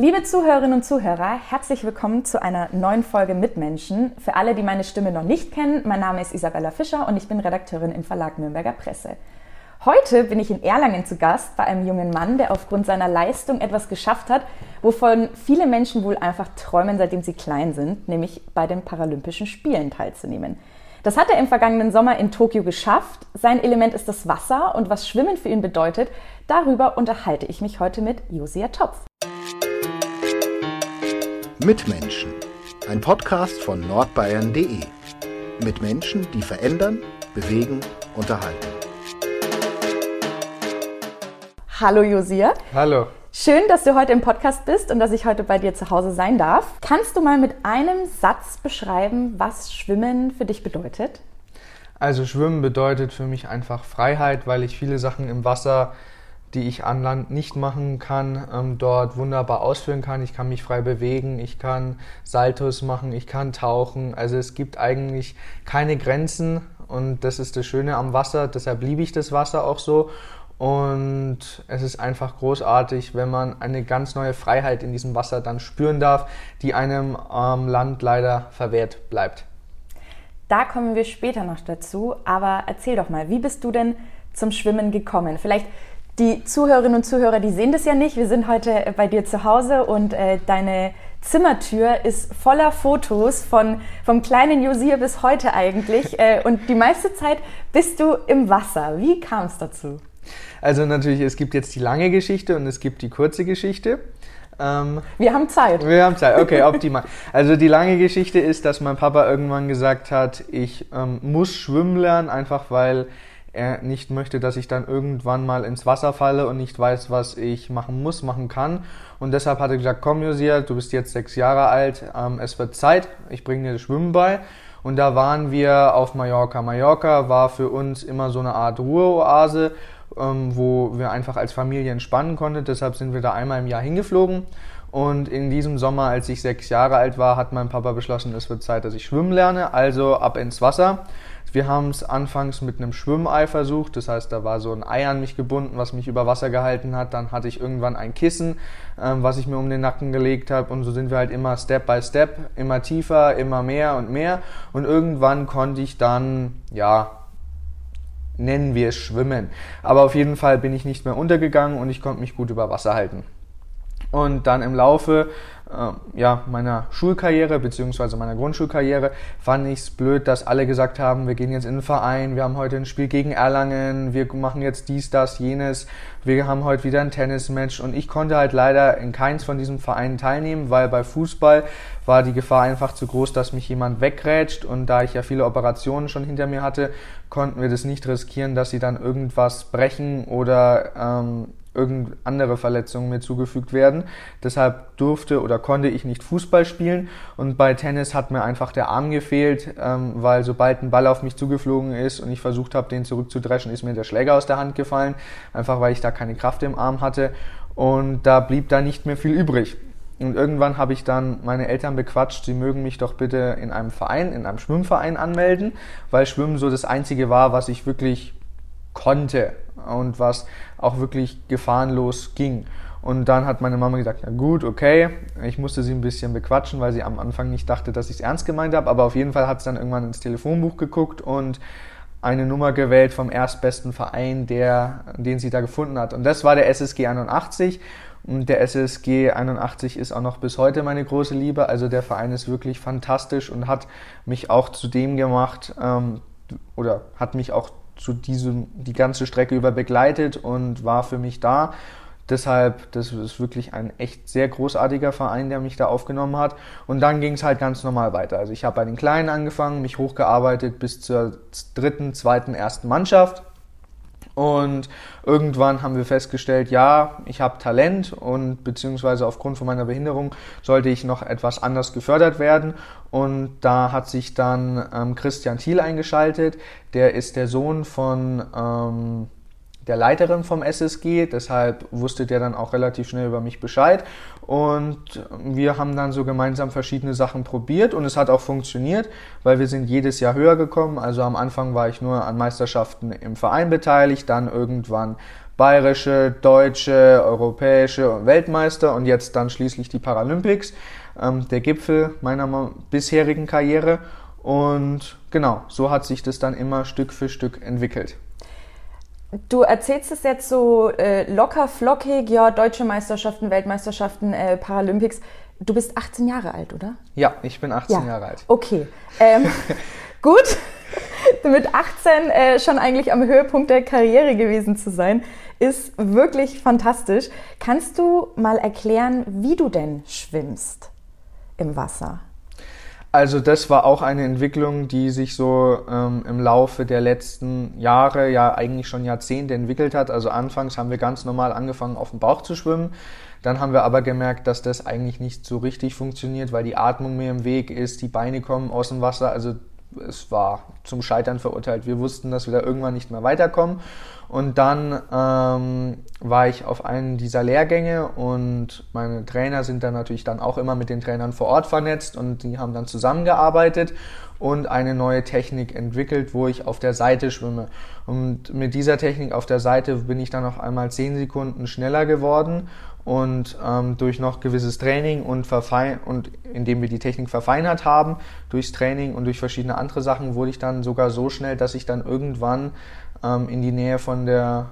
Liebe Zuhörerinnen und Zuhörer, herzlich willkommen zu einer neuen Folge Mitmenschen. Für alle, die meine Stimme noch nicht kennen, mein Name ist Isabella Fischer und ich bin Redakteurin im Verlag Nürnberger Presse. Heute bin ich in Erlangen zu Gast bei einem jungen Mann, der aufgrund seiner Leistung etwas geschafft hat, wovon viele Menschen wohl einfach träumen, seitdem sie klein sind, nämlich bei den Paralympischen Spielen teilzunehmen. Das hat er im vergangenen Sommer in Tokio geschafft. Sein Element ist das Wasser und was Schwimmen für ihn bedeutet, darüber unterhalte ich mich heute mit Josia Topf. Mitmenschen. Ein Podcast von nordbayern.de. Mit Menschen, die verändern, bewegen, unterhalten. Hallo Josia. Hallo. Schön, dass du heute im Podcast bist und dass ich heute bei dir zu Hause sein darf. Kannst du mal mit einem Satz beschreiben, was Schwimmen für dich bedeutet? Also Schwimmen bedeutet für mich einfach Freiheit, weil ich viele Sachen im Wasser die ich an Land nicht machen kann, ähm, dort wunderbar ausführen kann. Ich kann mich frei bewegen, ich kann Saltos machen, ich kann tauchen. Also es gibt eigentlich keine Grenzen und das ist das Schöne am Wasser. Deshalb liebe ich das Wasser auch so. Und es ist einfach großartig, wenn man eine ganz neue Freiheit in diesem Wasser dann spüren darf, die einem am Land leider verwehrt bleibt. Da kommen wir später noch dazu. Aber erzähl doch mal, wie bist du denn zum Schwimmen gekommen? Vielleicht die Zuhörerinnen und Zuhörer, die sehen das ja nicht. Wir sind heute bei dir zu Hause und äh, deine Zimmertür ist voller Fotos von vom kleinen Josia bis heute eigentlich. Äh, und die meiste Zeit bist du im Wasser. Wie kam es dazu? Also natürlich, es gibt jetzt die lange Geschichte und es gibt die kurze Geschichte. Ähm, wir haben Zeit. Wir haben Zeit, okay, optimal. Also die lange Geschichte ist, dass mein Papa irgendwann gesagt hat, ich ähm, muss schwimmen lernen, einfach weil er nicht möchte, dass ich dann irgendwann mal ins Wasser falle und nicht weiß, was ich machen muss, machen kann. Und deshalb hat er gesagt, komm Josia, du bist jetzt sechs Jahre alt, ähm, es wird Zeit, ich bringe dir das Schwimmen bei. Und da waren wir auf Mallorca. Mallorca war für uns immer so eine Art Ruheoase, ähm, wo wir einfach als Familie entspannen konnten. Deshalb sind wir da einmal im Jahr hingeflogen. Und in diesem Sommer, als ich sechs Jahre alt war, hat mein Papa beschlossen, es wird Zeit, dass ich schwimmen lerne, also ab ins Wasser. Wir haben es anfangs mit einem Schwimmei versucht, das heißt, da war so ein Ei an mich gebunden, was mich über Wasser gehalten hat. Dann hatte ich irgendwann ein Kissen, ähm, was ich mir um den Nacken gelegt habe. Und so sind wir halt immer Step by Step, immer tiefer, immer mehr und mehr. Und irgendwann konnte ich dann, ja, nennen wir es Schwimmen. Aber auf jeden Fall bin ich nicht mehr untergegangen und ich konnte mich gut über Wasser halten. Und dann im Laufe äh, ja, meiner Schulkarriere beziehungsweise meiner Grundschulkarriere fand ich es blöd, dass alle gesagt haben, wir gehen jetzt in den Verein, wir haben heute ein Spiel gegen Erlangen, wir machen jetzt dies, das, jenes, wir haben heute wieder ein Tennismatch. Und ich konnte halt leider in keins von diesen Vereinen teilnehmen, weil bei Fußball war die Gefahr einfach zu groß, dass mich jemand wegrätscht. Und da ich ja viele Operationen schon hinter mir hatte, konnten wir das nicht riskieren, dass sie dann irgendwas brechen oder ähm, irgendeine andere Verletzungen mir zugefügt werden. Deshalb durfte oder konnte ich nicht Fußball spielen und bei Tennis hat mir einfach der Arm gefehlt, ähm, weil sobald ein Ball auf mich zugeflogen ist und ich versucht habe, den zurückzudreschen, ist mir der Schläger aus der Hand gefallen, einfach weil ich da keine Kraft im Arm hatte und da blieb da nicht mehr viel übrig. Und irgendwann habe ich dann meine Eltern bequatscht, sie mögen mich doch bitte in einem Verein, in einem Schwimmverein anmelden, weil Schwimmen so das Einzige war, was ich wirklich konnte und was auch wirklich gefahrenlos ging. Und dann hat meine Mama gesagt, ja gut, okay. Ich musste sie ein bisschen bequatschen, weil sie am Anfang nicht dachte, dass ich es ernst gemeint habe. Aber auf jeden Fall hat sie dann irgendwann ins Telefonbuch geguckt und eine Nummer gewählt vom erstbesten Verein, der, den sie da gefunden hat. Und das war der SSG 81. Und der SSG 81 ist auch noch bis heute meine große Liebe. Also der Verein ist wirklich fantastisch und hat mich auch zu dem gemacht, ähm, oder hat mich auch zu diesem, die ganze Strecke über begleitet und war für mich da. Deshalb, das ist wirklich ein echt sehr großartiger Verein, der mich da aufgenommen hat. Und dann ging es halt ganz normal weiter. Also ich habe bei den Kleinen angefangen, mich hochgearbeitet bis zur dritten, zweiten, ersten Mannschaft. Und irgendwann haben wir festgestellt, ja, ich habe Talent und beziehungsweise aufgrund von meiner Behinderung sollte ich noch etwas anders gefördert werden. Und da hat sich dann ähm, Christian Thiel eingeschaltet. Der ist der Sohn von ähm, der Leiterin vom SSG, deshalb wusste der dann auch relativ schnell über mich Bescheid. Und wir haben dann so gemeinsam verschiedene Sachen probiert und es hat auch funktioniert, weil wir sind jedes Jahr höher gekommen. Also am Anfang war ich nur an Meisterschaften im Verein beteiligt, dann irgendwann bayerische, deutsche, europäische und Weltmeister und jetzt dann schließlich die Paralympics, ähm, der Gipfel meiner bisherigen Karriere. Und genau, so hat sich das dann immer Stück für Stück entwickelt. Du erzählst es jetzt so äh, locker, flockig, ja, deutsche Meisterschaften, Weltmeisterschaften, äh, Paralympics. Du bist 18 Jahre alt, oder? Ja, ich bin 18 ja. Jahre alt. Okay. Ähm, gut, mit 18 äh, schon eigentlich am Höhepunkt der Karriere gewesen zu sein, ist wirklich fantastisch. Kannst du mal erklären, wie du denn schwimmst im Wasser? Also das war auch eine Entwicklung, die sich so ähm, im Laufe der letzten Jahre, ja eigentlich schon Jahrzehnte entwickelt hat. Also anfangs haben wir ganz normal angefangen, auf dem Bauch zu schwimmen. Dann haben wir aber gemerkt, dass das eigentlich nicht so richtig funktioniert, weil die Atmung mir im Weg ist, die Beine kommen aus dem Wasser. Also es war zum Scheitern verurteilt. Wir wussten, dass wir da irgendwann nicht mehr weiterkommen. Und dann ähm, war ich auf einen dieser Lehrgänge und meine Trainer sind dann natürlich dann auch immer mit den Trainern vor Ort vernetzt und die haben dann zusammengearbeitet und eine neue Technik entwickelt, wo ich auf der Seite schwimme. Und mit dieser Technik auf der Seite bin ich dann auf einmal 10 Sekunden schneller geworden und ähm, durch noch gewisses Training und, verfein und indem wir die Technik verfeinert haben, durchs Training und durch verschiedene andere Sachen, wurde ich dann sogar so schnell, dass ich dann irgendwann ähm, in die Nähe von der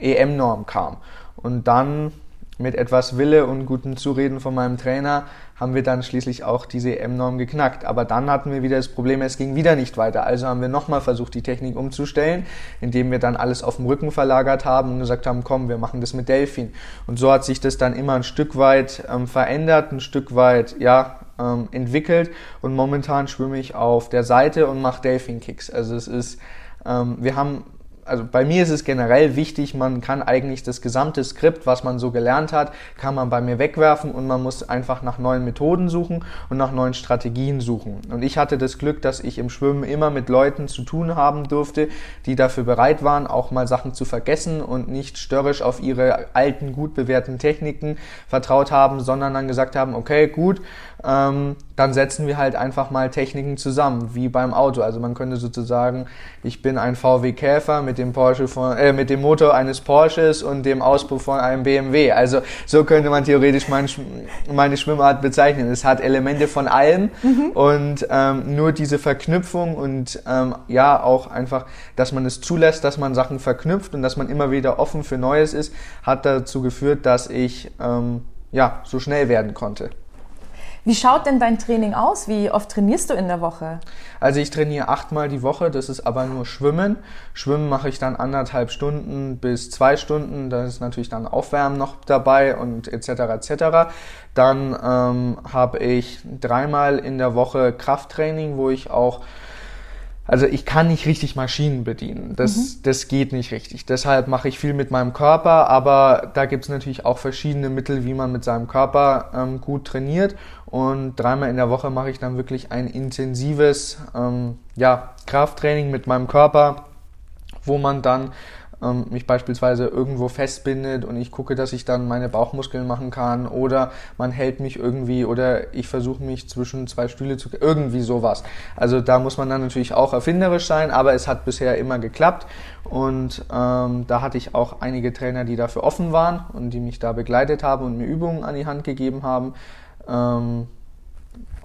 EM-Norm kam. Und dann mit etwas Wille und guten Zureden von meinem Trainer haben wir dann schließlich auch diese EM-Norm geknackt. Aber dann hatten wir wieder das Problem, es ging wieder nicht weiter. Also haben wir nochmal versucht, die Technik umzustellen, indem wir dann alles auf dem Rücken verlagert haben und gesagt haben, komm, wir machen das mit Delfin. Und so hat sich das dann immer ein Stück weit ähm, verändert, ein Stück weit, ja, ähm, entwickelt. Und momentan schwimme ich auf der Seite und mache Delfin-Kicks. Also es ist wir haben also bei mir ist es generell wichtig, man kann eigentlich das gesamte Skript, was man so gelernt hat, kann man bei mir wegwerfen und man muss einfach nach neuen Methoden suchen und nach neuen Strategien suchen. Und ich hatte das Glück, dass ich im Schwimmen immer mit Leuten zu tun haben durfte, die dafür bereit waren, auch mal Sachen zu vergessen und nicht störrisch auf ihre alten, gut bewährten Techniken vertraut haben, sondern dann gesagt haben, okay, gut, ähm, dann setzen wir halt einfach mal Techniken zusammen, wie beim Auto. Also man könnte sozusagen, ich bin ein VW Käfer mit dem Porsche von, äh, mit dem Motor eines Porsches und dem Auspuff von einem BMW. Also so könnte man theoretisch mein, meine Schwimmart bezeichnen. Es hat Elemente von allem mhm. und ähm, nur diese Verknüpfung und ähm, ja auch einfach, dass man es zulässt, dass man Sachen verknüpft und dass man immer wieder offen für Neues ist, hat dazu geführt, dass ich ähm, ja so schnell werden konnte. Wie schaut denn dein Training aus? Wie oft trainierst du in der Woche? Also ich trainiere achtmal die Woche, das ist aber nur Schwimmen. Schwimmen mache ich dann anderthalb Stunden bis zwei Stunden, da ist natürlich dann Aufwärmen noch dabei und etc. etc. Dann ähm, habe ich dreimal in der Woche Krafttraining, wo ich auch also ich kann nicht richtig Maschinen bedienen. Das, mhm. das geht nicht richtig. Deshalb mache ich viel mit meinem Körper, aber da gibt es natürlich auch verschiedene Mittel, wie man mit seinem Körper ähm, gut trainiert. Und dreimal in der Woche mache ich dann wirklich ein intensives ähm, ja, Krafttraining mit meinem Körper, wo man dann ähm, mich beispielsweise irgendwo festbindet und ich gucke, dass ich dann meine Bauchmuskeln machen kann oder man hält mich irgendwie oder ich versuche mich zwischen zwei Stühle zu irgendwie sowas. Also da muss man dann natürlich auch erfinderisch sein, aber es hat bisher immer geklappt und ähm, da hatte ich auch einige Trainer, die dafür offen waren und die mich da begleitet haben und mir Übungen an die Hand gegeben haben. Ähm,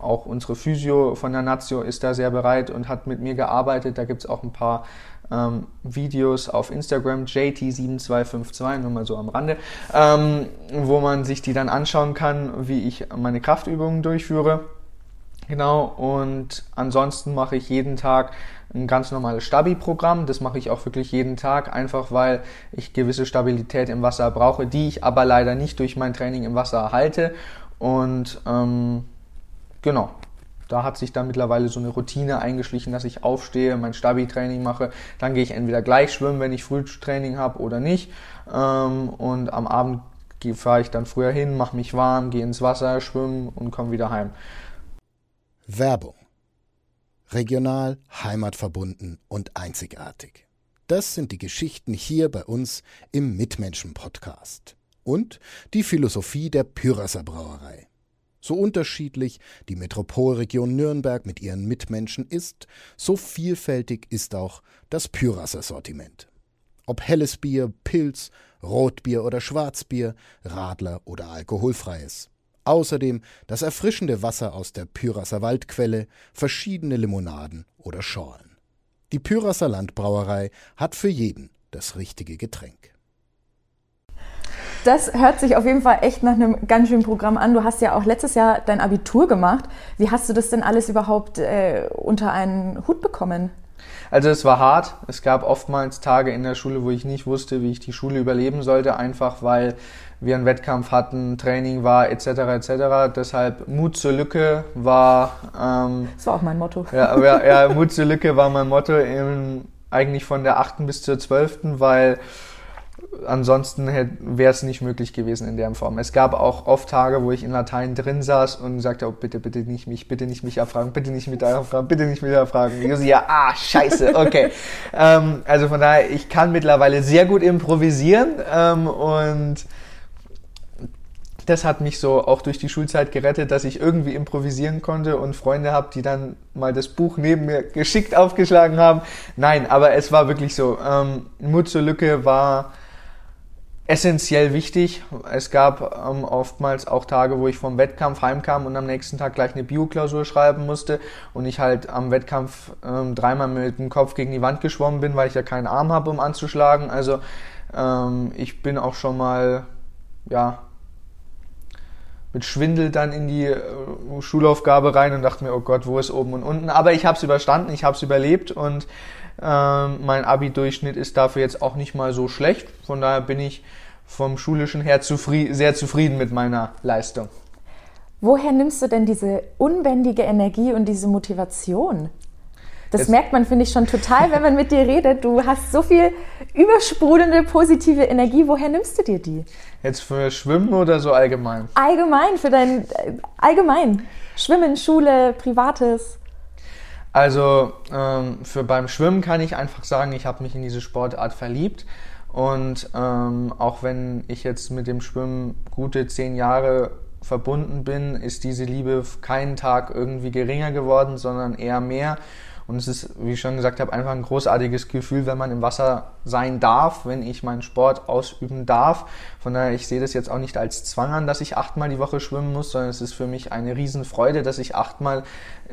auch unsere Physio von der Nazio ist da sehr bereit und hat mit mir gearbeitet. Da gibt es auch ein paar ähm, Videos auf Instagram, JT7252, nur mal so am Rande, ähm, wo man sich die dann anschauen kann, wie ich meine Kraftübungen durchführe. Genau, und ansonsten mache ich jeden Tag ein ganz normales Stabi-Programm. Das mache ich auch wirklich jeden Tag, einfach weil ich gewisse Stabilität im Wasser brauche, die ich aber leider nicht durch mein Training im Wasser erhalte. Und ähm, genau, da hat sich dann mittlerweile so eine Routine eingeschlichen, dass ich aufstehe, mein Stabi-Training mache, dann gehe ich entweder gleich schwimmen, wenn ich Frühtraining habe oder nicht. Ähm, und am Abend fahre ich dann früher hin, mache mich warm, gehe ins Wasser, schwimmen und komme wieder heim. Werbung. Regional, heimatverbunden und einzigartig. Das sind die Geschichten hier bei uns im Mitmenschen-Podcast. Und die Philosophie der Pyrasser Brauerei. So unterschiedlich die Metropolregion Nürnberg mit ihren Mitmenschen ist, so vielfältig ist auch das Pyrasser Sortiment. Ob helles Bier, Pilz, Rotbier oder Schwarzbier, Radler oder alkoholfreies. Außerdem das erfrischende Wasser aus der Pyrasser Waldquelle, verschiedene Limonaden oder Schorlen. Die Pyrasser Landbrauerei hat für jeden das richtige Getränk. Das hört sich auf jeden Fall echt nach einem ganz schönen Programm an. Du hast ja auch letztes Jahr dein Abitur gemacht. Wie hast du das denn alles überhaupt äh, unter einen Hut bekommen? Also es war hart. Es gab oftmals Tage in der Schule, wo ich nicht wusste, wie ich die Schule überleben sollte, einfach weil wir einen Wettkampf hatten, Training war etc. etc. Deshalb Mut zur Lücke war. Ähm, das war auch mein Motto. Ja, ja, ja Mut zur Lücke war mein Motto im, eigentlich von der 8. bis zur 12., weil ansonsten wäre es nicht möglich gewesen in der Form. Es gab auch oft Tage, wo ich in Latein drin saß und sagte, oh, bitte, bitte nicht mich, bitte nicht mich erfragen, bitte nicht mich erfragen, bitte nicht mich erfragen. Josi, ja, ah, scheiße, okay. ähm, also von daher, ich kann mittlerweile sehr gut improvisieren ähm, und das hat mich so auch durch die Schulzeit gerettet, dass ich irgendwie improvisieren konnte und Freunde habe, die dann mal das Buch neben mir geschickt aufgeschlagen haben. Nein, aber es war wirklich so. Ähm, Mut zur Lücke war essentiell wichtig. Es gab ähm, oftmals auch Tage, wo ich vom Wettkampf heimkam und am nächsten Tag gleich eine Bioklausur schreiben musste und ich halt am Wettkampf ähm, dreimal mit dem Kopf gegen die Wand geschwommen bin, weil ich ja keinen Arm habe, um anzuschlagen. Also ähm, ich bin auch schon mal ja mit Schwindel dann in die äh, Schulaufgabe rein und dachte mir, oh Gott, wo ist oben und unten? Aber ich habe es überstanden, ich habe es überlebt und ähm, mein Abi-Durchschnitt ist dafür jetzt auch nicht mal so schlecht. Von daher bin ich vom schulischen her zufrieden, sehr zufrieden mit meiner Leistung. Woher nimmst du denn diese unbändige Energie und diese Motivation? Das Jetzt merkt man, finde ich, schon total, wenn man mit dir redet. Du hast so viel übersprudelnde positive Energie. Woher nimmst du dir die? Jetzt für Schwimmen oder so allgemein? Allgemein, für dein äh, allgemein. Schwimmen, Schule, Privates. Also ähm, für beim Schwimmen kann ich einfach sagen, ich habe mich in diese Sportart verliebt. Und ähm, auch wenn ich jetzt mit dem Schwimmen gute zehn Jahre verbunden bin, ist diese Liebe keinen Tag irgendwie geringer geworden, sondern eher mehr. Und es ist, wie ich schon gesagt habe, einfach ein großartiges Gefühl, wenn man im Wasser sein darf, wenn ich meinen Sport ausüben darf. Von daher, ich sehe das jetzt auch nicht als Zwang an, dass ich achtmal die Woche schwimmen muss, sondern es ist für mich eine Riesenfreude, dass ich achtmal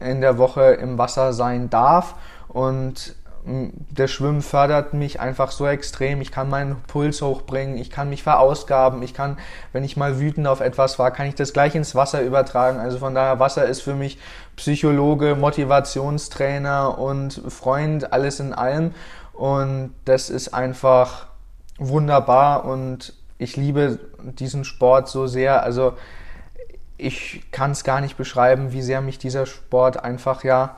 in der Woche im Wasser sein darf. Und der Schwimmen fördert mich einfach so extrem. Ich kann meinen Puls hochbringen, ich kann mich verausgaben, ich kann, wenn ich mal wütend auf etwas war, kann ich das gleich ins Wasser übertragen. Also von daher, Wasser ist für mich Psychologe, Motivationstrainer und Freund, alles in allem. Und das ist einfach wunderbar und ich liebe diesen Sport so sehr. Also ich kann es gar nicht beschreiben, wie sehr mich dieser Sport einfach ja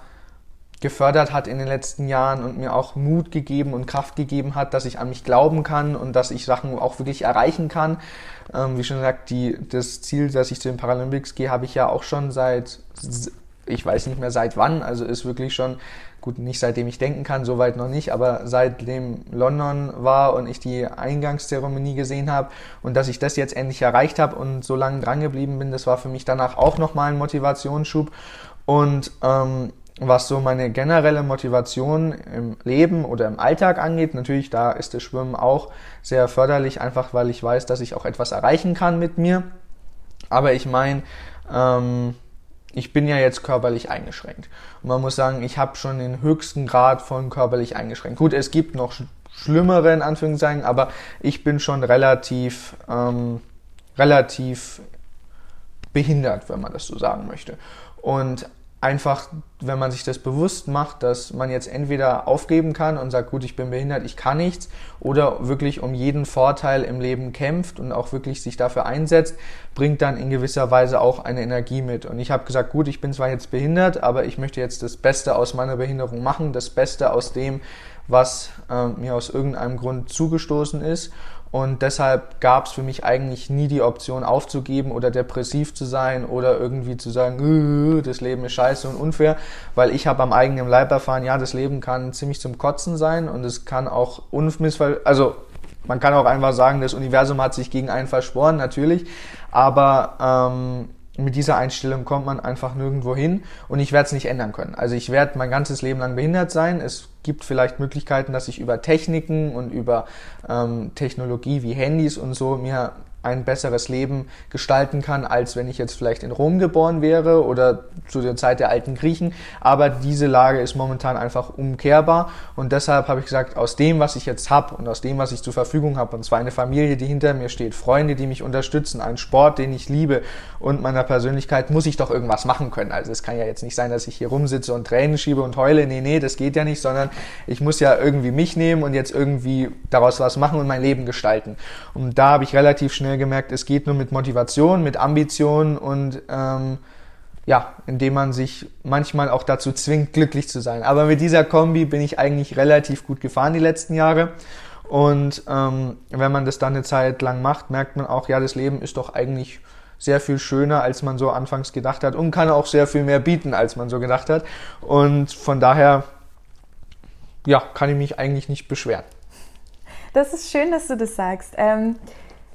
gefördert hat in den letzten Jahren und mir auch Mut gegeben und Kraft gegeben hat, dass ich an mich glauben kann und dass ich Sachen auch wirklich erreichen kann. Ähm, wie schon gesagt, die, das Ziel, dass ich zu den Paralympics gehe, habe ich ja auch schon seit, ich weiß nicht mehr seit wann, also ist wirklich schon, gut, nicht seitdem ich denken kann, soweit noch nicht, aber seitdem London war und ich die Eingangszeremonie gesehen habe und dass ich das jetzt endlich erreicht habe und so lange dran geblieben bin, das war für mich danach auch nochmal ein Motivationsschub. Und ähm, was so meine generelle Motivation im Leben oder im Alltag angeht, natürlich da ist das Schwimmen auch sehr förderlich, einfach weil ich weiß, dass ich auch etwas erreichen kann mit mir. Aber ich meine, ähm, ich bin ja jetzt körperlich eingeschränkt. Und man muss sagen, ich habe schon den höchsten Grad von körperlich eingeschränkt. Gut, es gibt noch schlimmere in Anführungszeichen, aber ich bin schon relativ, ähm, relativ behindert, wenn man das so sagen möchte. Und einfach, wenn man sich das bewusst macht, dass man jetzt entweder aufgeben kann und sagt, gut, ich bin behindert, ich kann nichts, oder wirklich um jeden Vorteil im Leben kämpft und auch wirklich sich dafür einsetzt, bringt dann in gewisser Weise auch eine Energie mit. Und ich habe gesagt, gut, ich bin zwar jetzt behindert, aber ich möchte jetzt das Beste aus meiner Behinderung machen, das Beste aus dem, was äh, mir aus irgendeinem Grund zugestoßen ist. Und deshalb gab es für mich eigentlich nie die Option aufzugeben oder depressiv zu sein oder irgendwie zu sagen, äh, das Leben ist scheiße und unfair, weil ich habe am eigenen Leib erfahren, ja, das Leben kann ziemlich zum Kotzen sein und es kann auch unmissver also man kann auch einfach sagen, das Universum hat sich gegen einen verschworen, natürlich, aber ähm, mit dieser Einstellung kommt man einfach nirgendwo hin und ich werde es nicht ändern können. Also ich werde mein ganzes Leben lang behindert sein. Es gibt vielleicht Möglichkeiten, dass ich über Techniken und über ähm, Technologie wie Handys und so mir ein besseres Leben gestalten kann, als wenn ich jetzt vielleicht in Rom geboren wäre oder zu der Zeit der alten Griechen. Aber diese Lage ist momentan einfach umkehrbar und deshalb habe ich gesagt, aus dem, was ich jetzt habe und aus dem, was ich zur Verfügung habe, und zwar eine Familie, die hinter mir steht, Freunde, die mich unterstützen, einen Sport, den ich liebe und meiner Persönlichkeit, muss ich doch irgendwas machen können. Also es kann ja jetzt nicht sein, dass ich hier rumsitze und Tränen schiebe und heule. Nee, nee, das geht ja nicht, sondern ich muss ja irgendwie mich nehmen und jetzt irgendwie daraus was machen und mein Leben gestalten. Und da habe ich relativ schnell schnell gemerkt, es geht nur mit Motivation, mit Ambition und ähm, ja, indem man sich manchmal auch dazu zwingt, glücklich zu sein. Aber mit dieser Kombi bin ich eigentlich relativ gut gefahren die letzten Jahre. Und ähm, wenn man das dann eine Zeit lang macht, merkt man auch, ja, das Leben ist doch eigentlich sehr viel schöner, als man so anfangs gedacht hat und kann auch sehr viel mehr bieten, als man so gedacht hat. Und von daher, ja, kann ich mich eigentlich nicht beschweren. Das ist schön, dass du das sagst. Ähm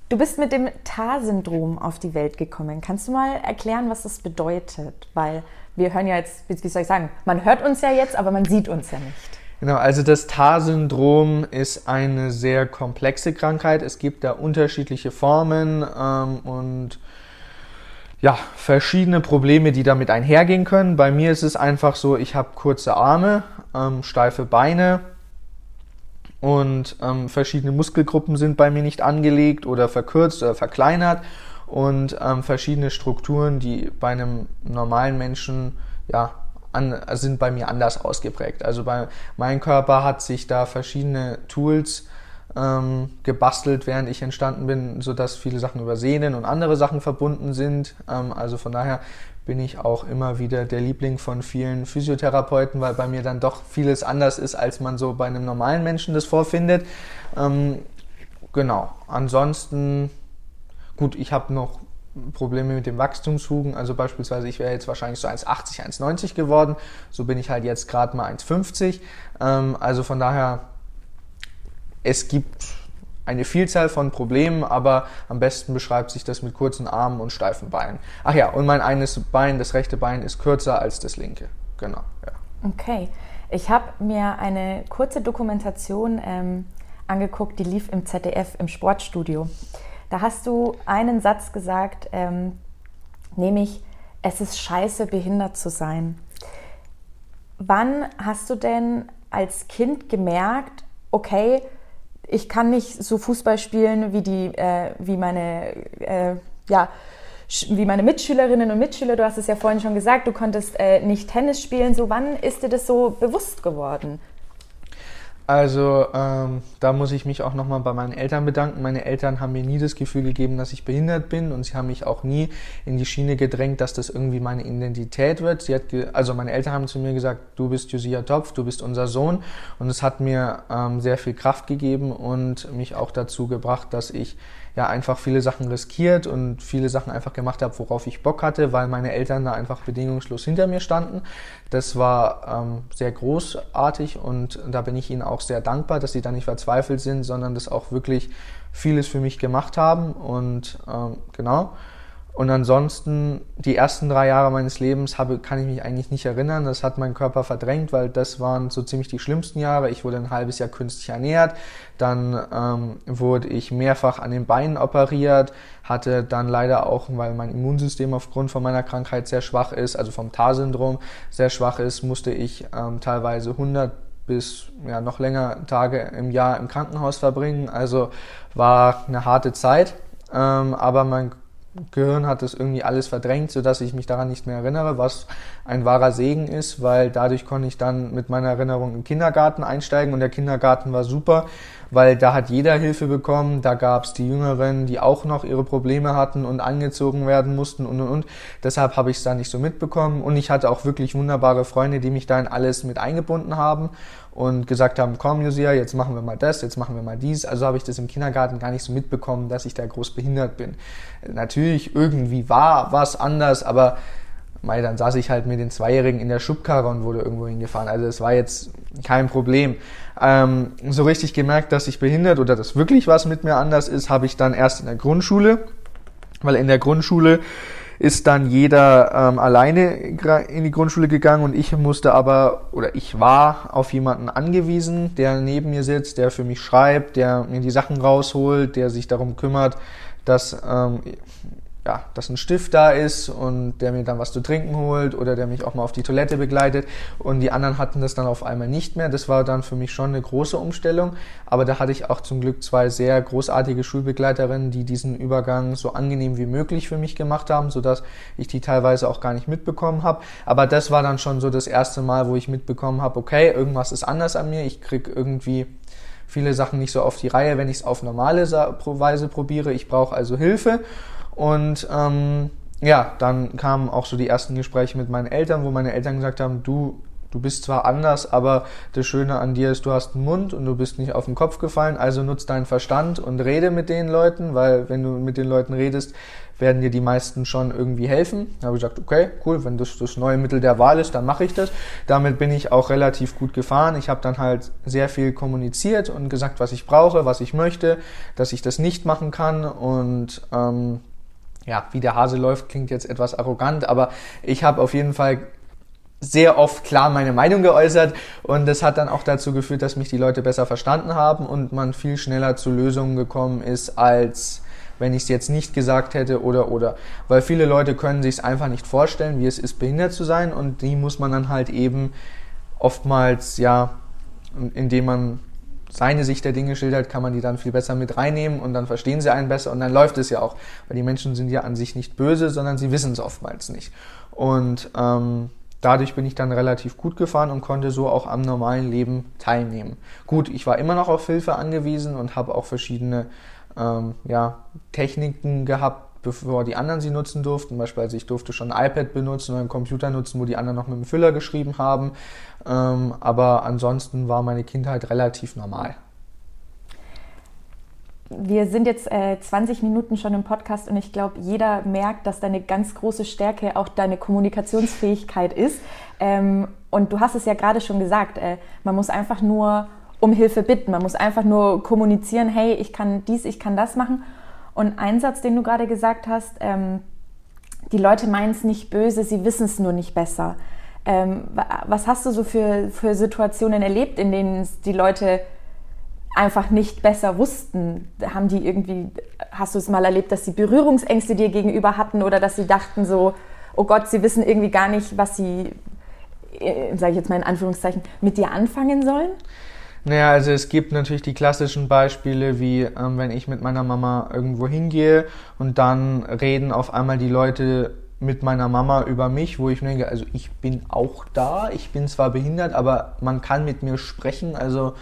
Du bist mit dem TAR-Syndrom auf die Welt gekommen. Kannst du mal erklären, was das bedeutet? Weil wir hören ja jetzt, wie soll ich sagen, man hört uns ja jetzt, aber man sieht uns ja nicht. Genau, also das TAR-Syndrom ist eine sehr komplexe Krankheit. Es gibt da unterschiedliche Formen ähm, und ja, verschiedene Probleme, die damit einhergehen können. Bei mir ist es einfach so, ich habe kurze Arme, ähm, steife Beine, und ähm, verschiedene Muskelgruppen sind bei mir nicht angelegt oder verkürzt oder verkleinert und ähm, verschiedene Strukturen, die bei einem normalen Menschen ja an, sind bei mir anders ausgeprägt. Also bei mein Körper hat sich da verschiedene Tools ähm, gebastelt, während ich entstanden bin, so dass viele Sachen über Sehnen und andere Sachen verbunden sind. Ähm, also von daher bin ich auch immer wieder der Liebling von vielen Physiotherapeuten, weil bei mir dann doch vieles anders ist, als man so bei einem normalen Menschen das vorfindet. Ähm, genau. Ansonsten, gut, ich habe noch Probleme mit dem Wachstumshugen. Also beispielsweise, ich wäre jetzt wahrscheinlich so 1,80, 1,90 geworden. So bin ich halt jetzt gerade mal 1,50. Ähm, also von daher, es gibt eine Vielzahl von Problemen, aber am besten beschreibt sich das mit kurzen Armen und steifen Beinen. Ach ja, und mein eines Bein, das rechte Bein, ist kürzer als das linke. Genau. Ja. Okay. Ich habe mir eine kurze Dokumentation ähm, angeguckt, die lief im ZDF im Sportstudio. Da hast du einen Satz gesagt, ähm, nämlich, es ist scheiße, behindert zu sein. Wann hast du denn als Kind gemerkt, okay, ich kann nicht so Fußball spielen wie die, äh, wie meine, äh, ja, wie meine Mitschülerinnen und Mitschüler. Du hast es ja vorhin schon gesagt, du konntest äh, nicht Tennis spielen. So, wann ist dir das so bewusst geworden? Also ähm, da muss ich mich auch nochmal bei meinen Eltern bedanken. Meine Eltern haben mir nie das Gefühl gegeben, dass ich behindert bin und sie haben mich auch nie in die Schiene gedrängt, dass das irgendwie meine Identität wird. Sie hat also meine Eltern haben zu mir gesagt, du bist Josia Topf, du bist unser Sohn und es hat mir ähm, sehr viel Kraft gegeben und mich auch dazu gebracht, dass ich ja einfach viele Sachen riskiert und viele Sachen einfach gemacht habe, worauf ich Bock hatte, weil meine Eltern da einfach bedingungslos hinter mir standen. Das war ähm, sehr großartig und da bin ich ihnen auch sehr dankbar, dass sie da nicht verzweifelt sind, sondern das auch wirklich vieles für mich gemacht haben und ähm, genau. Und ansonsten, die ersten drei Jahre meines Lebens habe, kann ich mich eigentlich nicht erinnern. Das hat mein Körper verdrängt, weil das waren so ziemlich die schlimmsten Jahre. Ich wurde ein halbes Jahr künstlich ernährt. Dann ähm, wurde ich mehrfach an den Beinen operiert, hatte dann leider auch, weil mein Immunsystem aufgrund von meiner Krankheit sehr schwach ist, also vom TAR-Syndrom sehr schwach ist, musste ich ähm, teilweise 100 bis ja, noch länger Tage im Jahr im Krankenhaus verbringen. Also war eine harte Zeit. Ähm, aber mein Gehirn hat das irgendwie alles verdrängt, sodass ich mich daran nicht mehr erinnere, was ein wahrer Segen ist, weil dadurch konnte ich dann mit meiner Erinnerung im Kindergarten einsteigen und der Kindergarten war super, weil da hat jeder Hilfe bekommen, da gab es die Jüngeren, die auch noch ihre Probleme hatten und angezogen werden mussten und und und. Deshalb habe ich es da nicht so mitbekommen und ich hatte auch wirklich wunderbare Freunde, die mich da in alles mit eingebunden haben und gesagt haben, komm Josia, jetzt machen wir mal das, jetzt machen wir mal dies. Also habe ich das im Kindergarten gar nicht so mitbekommen, dass ich da groß behindert bin. Natürlich irgendwie war was anders, aber Mei, dann saß ich halt mit den Zweijährigen in der Schubkarre und wurde irgendwo hingefahren. Also es war jetzt kein Problem. Ähm, so richtig gemerkt, dass ich behindert oder dass wirklich was mit mir anders ist, habe ich dann erst in der Grundschule, weil in der Grundschule ist dann jeder ähm, alleine in die Grundschule gegangen und ich musste aber oder ich war auf jemanden angewiesen, der neben mir sitzt, der für mich schreibt, der mir die Sachen rausholt, der sich darum kümmert, dass ähm, ja, dass ein Stift da ist und der mir dann was zu trinken holt oder der mich auch mal auf die Toilette begleitet. Und die anderen hatten das dann auf einmal nicht mehr. Das war dann für mich schon eine große Umstellung. Aber da hatte ich auch zum Glück zwei sehr großartige Schulbegleiterinnen, die diesen Übergang so angenehm wie möglich für mich gemacht haben, sodass ich die teilweise auch gar nicht mitbekommen habe. Aber das war dann schon so das erste Mal, wo ich mitbekommen habe, okay, irgendwas ist anders an mir. Ich krieg irgendwie viele Sachen nicht so auf die Reihe, wenn ich es auf normale Weise probiere. Ich brauche also Hilfe. Und ähm, ja, dann kamen auch so die ersten Gespräche mit meinen Eltern, wo meine Eltern gesagt haben, du, du bist zwar anders, aber das Schöne an dir ist, du hast einen Mund und du bist nicht auf den Kopf gefallen, also nutz deinen Verstand und rede mit den Leuten, weil wenn du mit den Leuten redest, werden dir die meisten schon irgendwie helfen. Da habe ich gesagt, okay, cool, wenn das das neue Mittel der Wahl ist, dann mache ich das. Damit bin ich auch relativ gut gefahren. Ich habe dann halt sehr viel kommuniziert und gesagt, was ich brauche, was ich möchte, dass ich das nicht machen kann und ähm, ja, wie der Hase läuft, klingt jetzt etwas arrogant, aber ich habe auf jeden Fall sehr oft klar meine Meinung geäußert und das hat dann auch dazu geführt, dass mich die Leute besser verstanden haben und man viel schneller zu Lösungen gekommen ist, als wenn ich es jetzt nicht gesagt hätte oder oder. Weil viele Leute können sich es einfach nicht vorstellen, wie es ist, behindert zu sein und die muss man dann halt eben oftmals, ja, indem man seine Sicht der Dinge schildert, kann man die dann viel besser mit reinnehmen und dann verstehen sie einen besser und dann läuft es ja auch. Weil die Menschen sind ja an sich nicht böse, sondern sie wissen es oftmals nicht. Und ähm, dadurch bin ich dann relativ gut gefahren und konnte so auch am normalen Leben teilnehmen. Gut, ich war immer noch auf Hilfe angewiesen und habe auch verschiedene ähm, ja, Techniken gehabt, bevor die anderen sie nutzen durften. Beispielsweise ich durfte schon ein iPad benutzen oder einen Computer nutzen, wo die anderen noch mit dem Füller geschrieben haben. Ähm, aber ansonsten war meine Kindheit relativ normal. Wir sind jetzt äh, 20 Minuten schon im Podcast und ich glaube, jeder merkt, dass deine ganz große Stärke auch deine Kommunikationsfähigkeit ist. Ähm, und du hast es ja gerade schon gesagt, äh, man muss einfach nur um Hilfe bitten, man muss einfach nur kommunizieren, hey, ich kann dies, ich kann das machen. Und ein Satz, den du gerade gesagt hast, ähm, die Leute meinen es nicht böse, sie wissen es nur nicht besser. Ähm, was hast du so für, für Situationen erlebt, in denen die Leute einfach nicht besser wussten? Haben die irgendwie, hast du es mal erlebt, dass sie Berührungsängste dir gegenüber hatten oder dass sie dachten so, oh Gott, sie wissen irgendwie gar nicht, was sie, äh, sage ich jetzt mal in Anführungszeichen, mit dir anfangen sollen? Naja, also es gibt natürlich die klassischen Beispiele, wie ähm, wenn ich mit meiner Mama irgendwo hingehe und dann reden auf einmal die Leute mit meiner Mama über mich, wo ich denke, also ich bin auch da, ich bin zwar behindert, aber man kann mit mir sprechen, also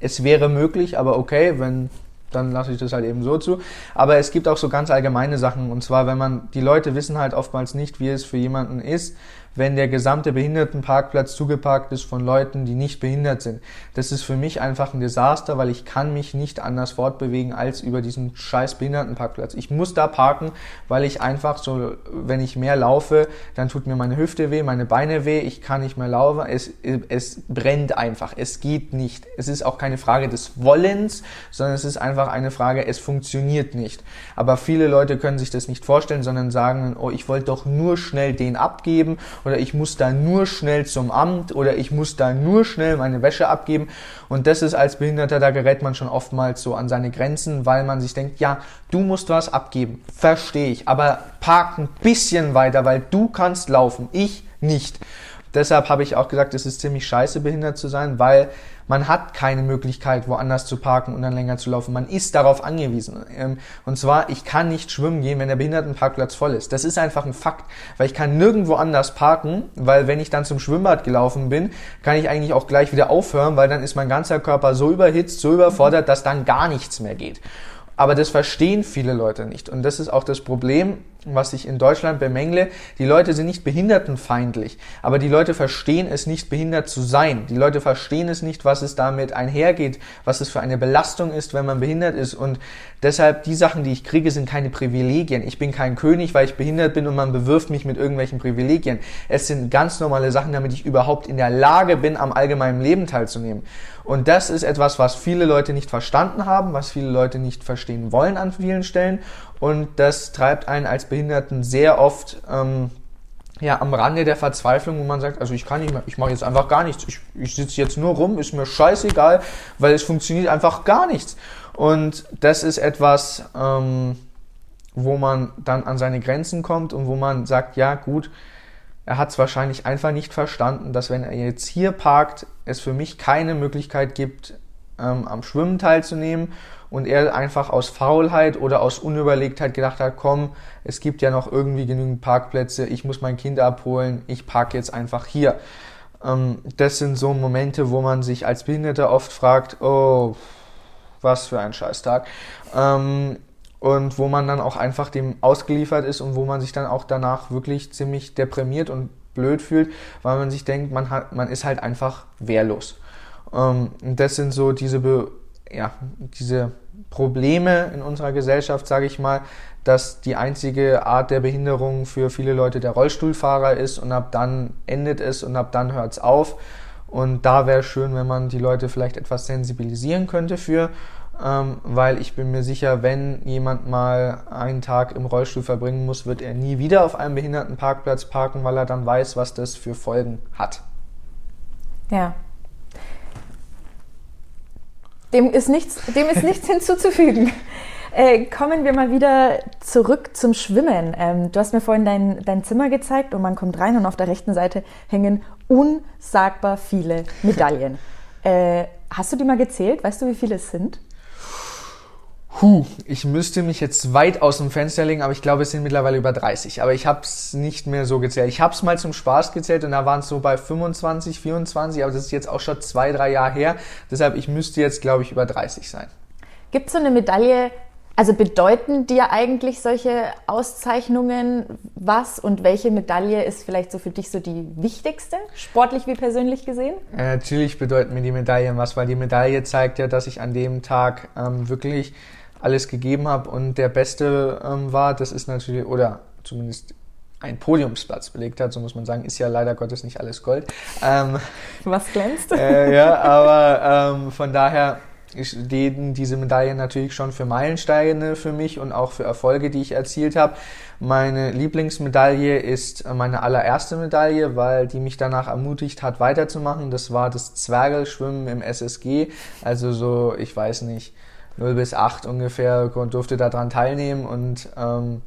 es wäre möglich, aber okay, wenn dann lasse ich das halt eben so zu. Aber es gibt auch so ganz allgemeine Sachen. Und zwar, wenn man, die Leute wissen halt oftmals nicht, wie es für jemanden ist, wenn der gesamte Behindertenparkplatz zugeparkt ist von Leuten, die nicht behindert sind. Das ist für mich einfach ein Desaster, weil ich kann mich nicht anders fortbewegen als über diesen scheiß Behindertenparkplatz. Ich muss da parken, weil ich einfach so, wenn ich mehr laufe, dann tut mir meine Hüfte weh, meine Beine weh, ich kann nicht mehr laufen, es, es brennt einfach, es geht nicht. Es ist auch keine Frage des Wollens, sondern es ist einfach eine Frage, es funktioniert nicht. Aber viele Leute können sich das nicht vorstellen, sondern sagen, oh, ich wollte doch nur schnell den abgeben oder ich muss da nur schnell zum Amt oder ich muss da nur schnell meine Wäsche abgeben. Und das ist als Behinderter, da gerät man schon oftmals so an seine Grenzen, weil man sich denkt, ja, du musst was abgeben, verstehe ich, aber park ein bisschen weiter, weil du kannst laufen, ich nicht. Deshalb habe ich auch gesagt, es ist ziemlich scheiße, behindert zu sein, weil man hat keine Möglichkeit, woanders zu parken und dann länger zu laufen. Man ist darauf angewiesen. Ähm, und zwar, ich kann nicht schwimmen gehen, wenn der Behindertenparkplatz voll ist. Das ist einfach ein Fakt, weil ich kann nirgendwo anders parken, weil wenn ich dann zum Schwimmbad gelaufen bin, kann ich eigentlich auch gleich wieder aufhören, weil dann ist mein ganzer Körper so überhitzt, so überfordert, dass dann gar nichts mehr geht. Aber das verstehen viele Leute nicht. Und das ist auch das Problem. Was ich in Deutschland bemängle. Die Leute sind nicht behindertenfeindlich, aber die Leute verstehen es nicht, behindert zu sein. Die Leute verstehen es nicht, was es damit einhergeht, was es für eine Belastung ist, wenn man behindert ist. Und deshalb, die Sachen, die ich kriege, sind keine Privilegien. Ich bin kein König, weil ich behindert bin und man bewirft mich mit irgendwelchen Privilegien. Es sind ganz normale Sachen, damit ich überhaupt in der Lage bin, am allgemeinen Leben teilzunehmen. Und das ist etwas, was viele Leute nicht verstanden haben, was viele Leute nicht verstehen wollen an vielen Stellen. Und das treibt einen als Behinderten sehr oft ähm, ja, am Rande der Verzweiflung, wo man sagt, also ich kann nicht mehr, ich mache jetzt einfach gar nichts. Ich, ich sitze jetzt nur rum, ist mir scheißegal, weil es funktioniert einfach gar nichts. Und das ist etwas, ähm, wo man dann an seine Grenzen kommt und wo man sagt, ja gut, er hat es wahrscheinlich einfach nicht verstanden, dass wenn er jetzt hier parkt, es für mich keine Möglichkeit gibt, ähm, am Schwimmen teilzunehmen und er einfach aus Faulheit oder aus Unüberlegtheit gedacht hat, komm, es gibt ja noch irgendwie genügend Parkplätze, ich muss mein Kind abholen, ich parke jetzt einfach hier. Ähm, das sind so Momente, wo man sich als Behinderter oft fragt, oh, was für ein Scheißtag. Ähm, und wo man dann auch einfach dem ausgeliefert ist und wo man sich dann auch danach wirklich ziemlich deprimiert und blöd fühlt, weil man sich denkt, man, hat, man ist halt einfach wehrlos. Ähm, das sind so diese, Be ja, diese Probleme in unserer Gesellschaft, sage ich mal, dass die einzige Art der Behinderung für viele Leute der Rollstuhlfahrer ist und ab dann endet es und ab dann hört es auf. Und da wäre schön, wenn man die Leute vielleicht etwas sensibilisieren könnte für ähm, weil ich bin mir sicher, wenn jemand mal einen Tag im Rollstuhl verbringen muss, wird er nie wieder auf einem Behindertenparkplatz parken, weil er dann weiß, was das für Folgen hat. Ja. Dem ist nichts, dem ist nichts hinzuzufügen. Äh, kommen wir mal wieder zurück zum Schwimmen. Ähm, du hast mir vorhin dein, dein Zimmer gezeigt und man kommt rein und auf der rechten Seite hängen unsagbar viele Medaillen. Äh, hast du die mal gezählt? Weißt du, wie viele es sind? Huh, ich müsste mich jetzt weit aus dem Fenster legen, aber ich glaube, es sind mittlerweile über 30. Aber ich habe es nicht mehr so gezählt. Ich habe es mal zum Spaß gezählt und da waren es so bei 25, 24, aber das ist jetzt auch schon zwei, drei Jahre her. Deshalb, ich müsste jetzt, glaube ich, über 30 sein. Gibt es so eine Medaille, also bedeuten dir eigentlich solche Auszeichnungen was und welche Medaille ist vielleicht so für dich so die wichtigste, sportlich wie persönlich gesehen? Äh, natürlich bedeuten mir die Medaillen was, weil die Medaille zeigt ja, dass ich an dem Tag ähm, wirklich alles gegeben habe und der Beste ähm, war, das ist natürlich, oder zumindest ein Podiumsplatz belegt hat, so muss man sagen, ist ja leider Gottes nicht alles Gold. Ähm, Was glänzt? Äh, ja, aber ähm, von daher stehen diese Medaillen natürlich schon für Meilensteine für mich und auch für Erfolge, die ich erzielt habe. Meine Lieblingsmedaille ist meine allererste Medaille, weil die mich danach ermutigt hat, weiterzumachen. Das war das Zwergelschwimmen im SSG. Also so, ich weiß nicht, 0 bis 8 ungefähr und durfte daran teilnehmen und ähm,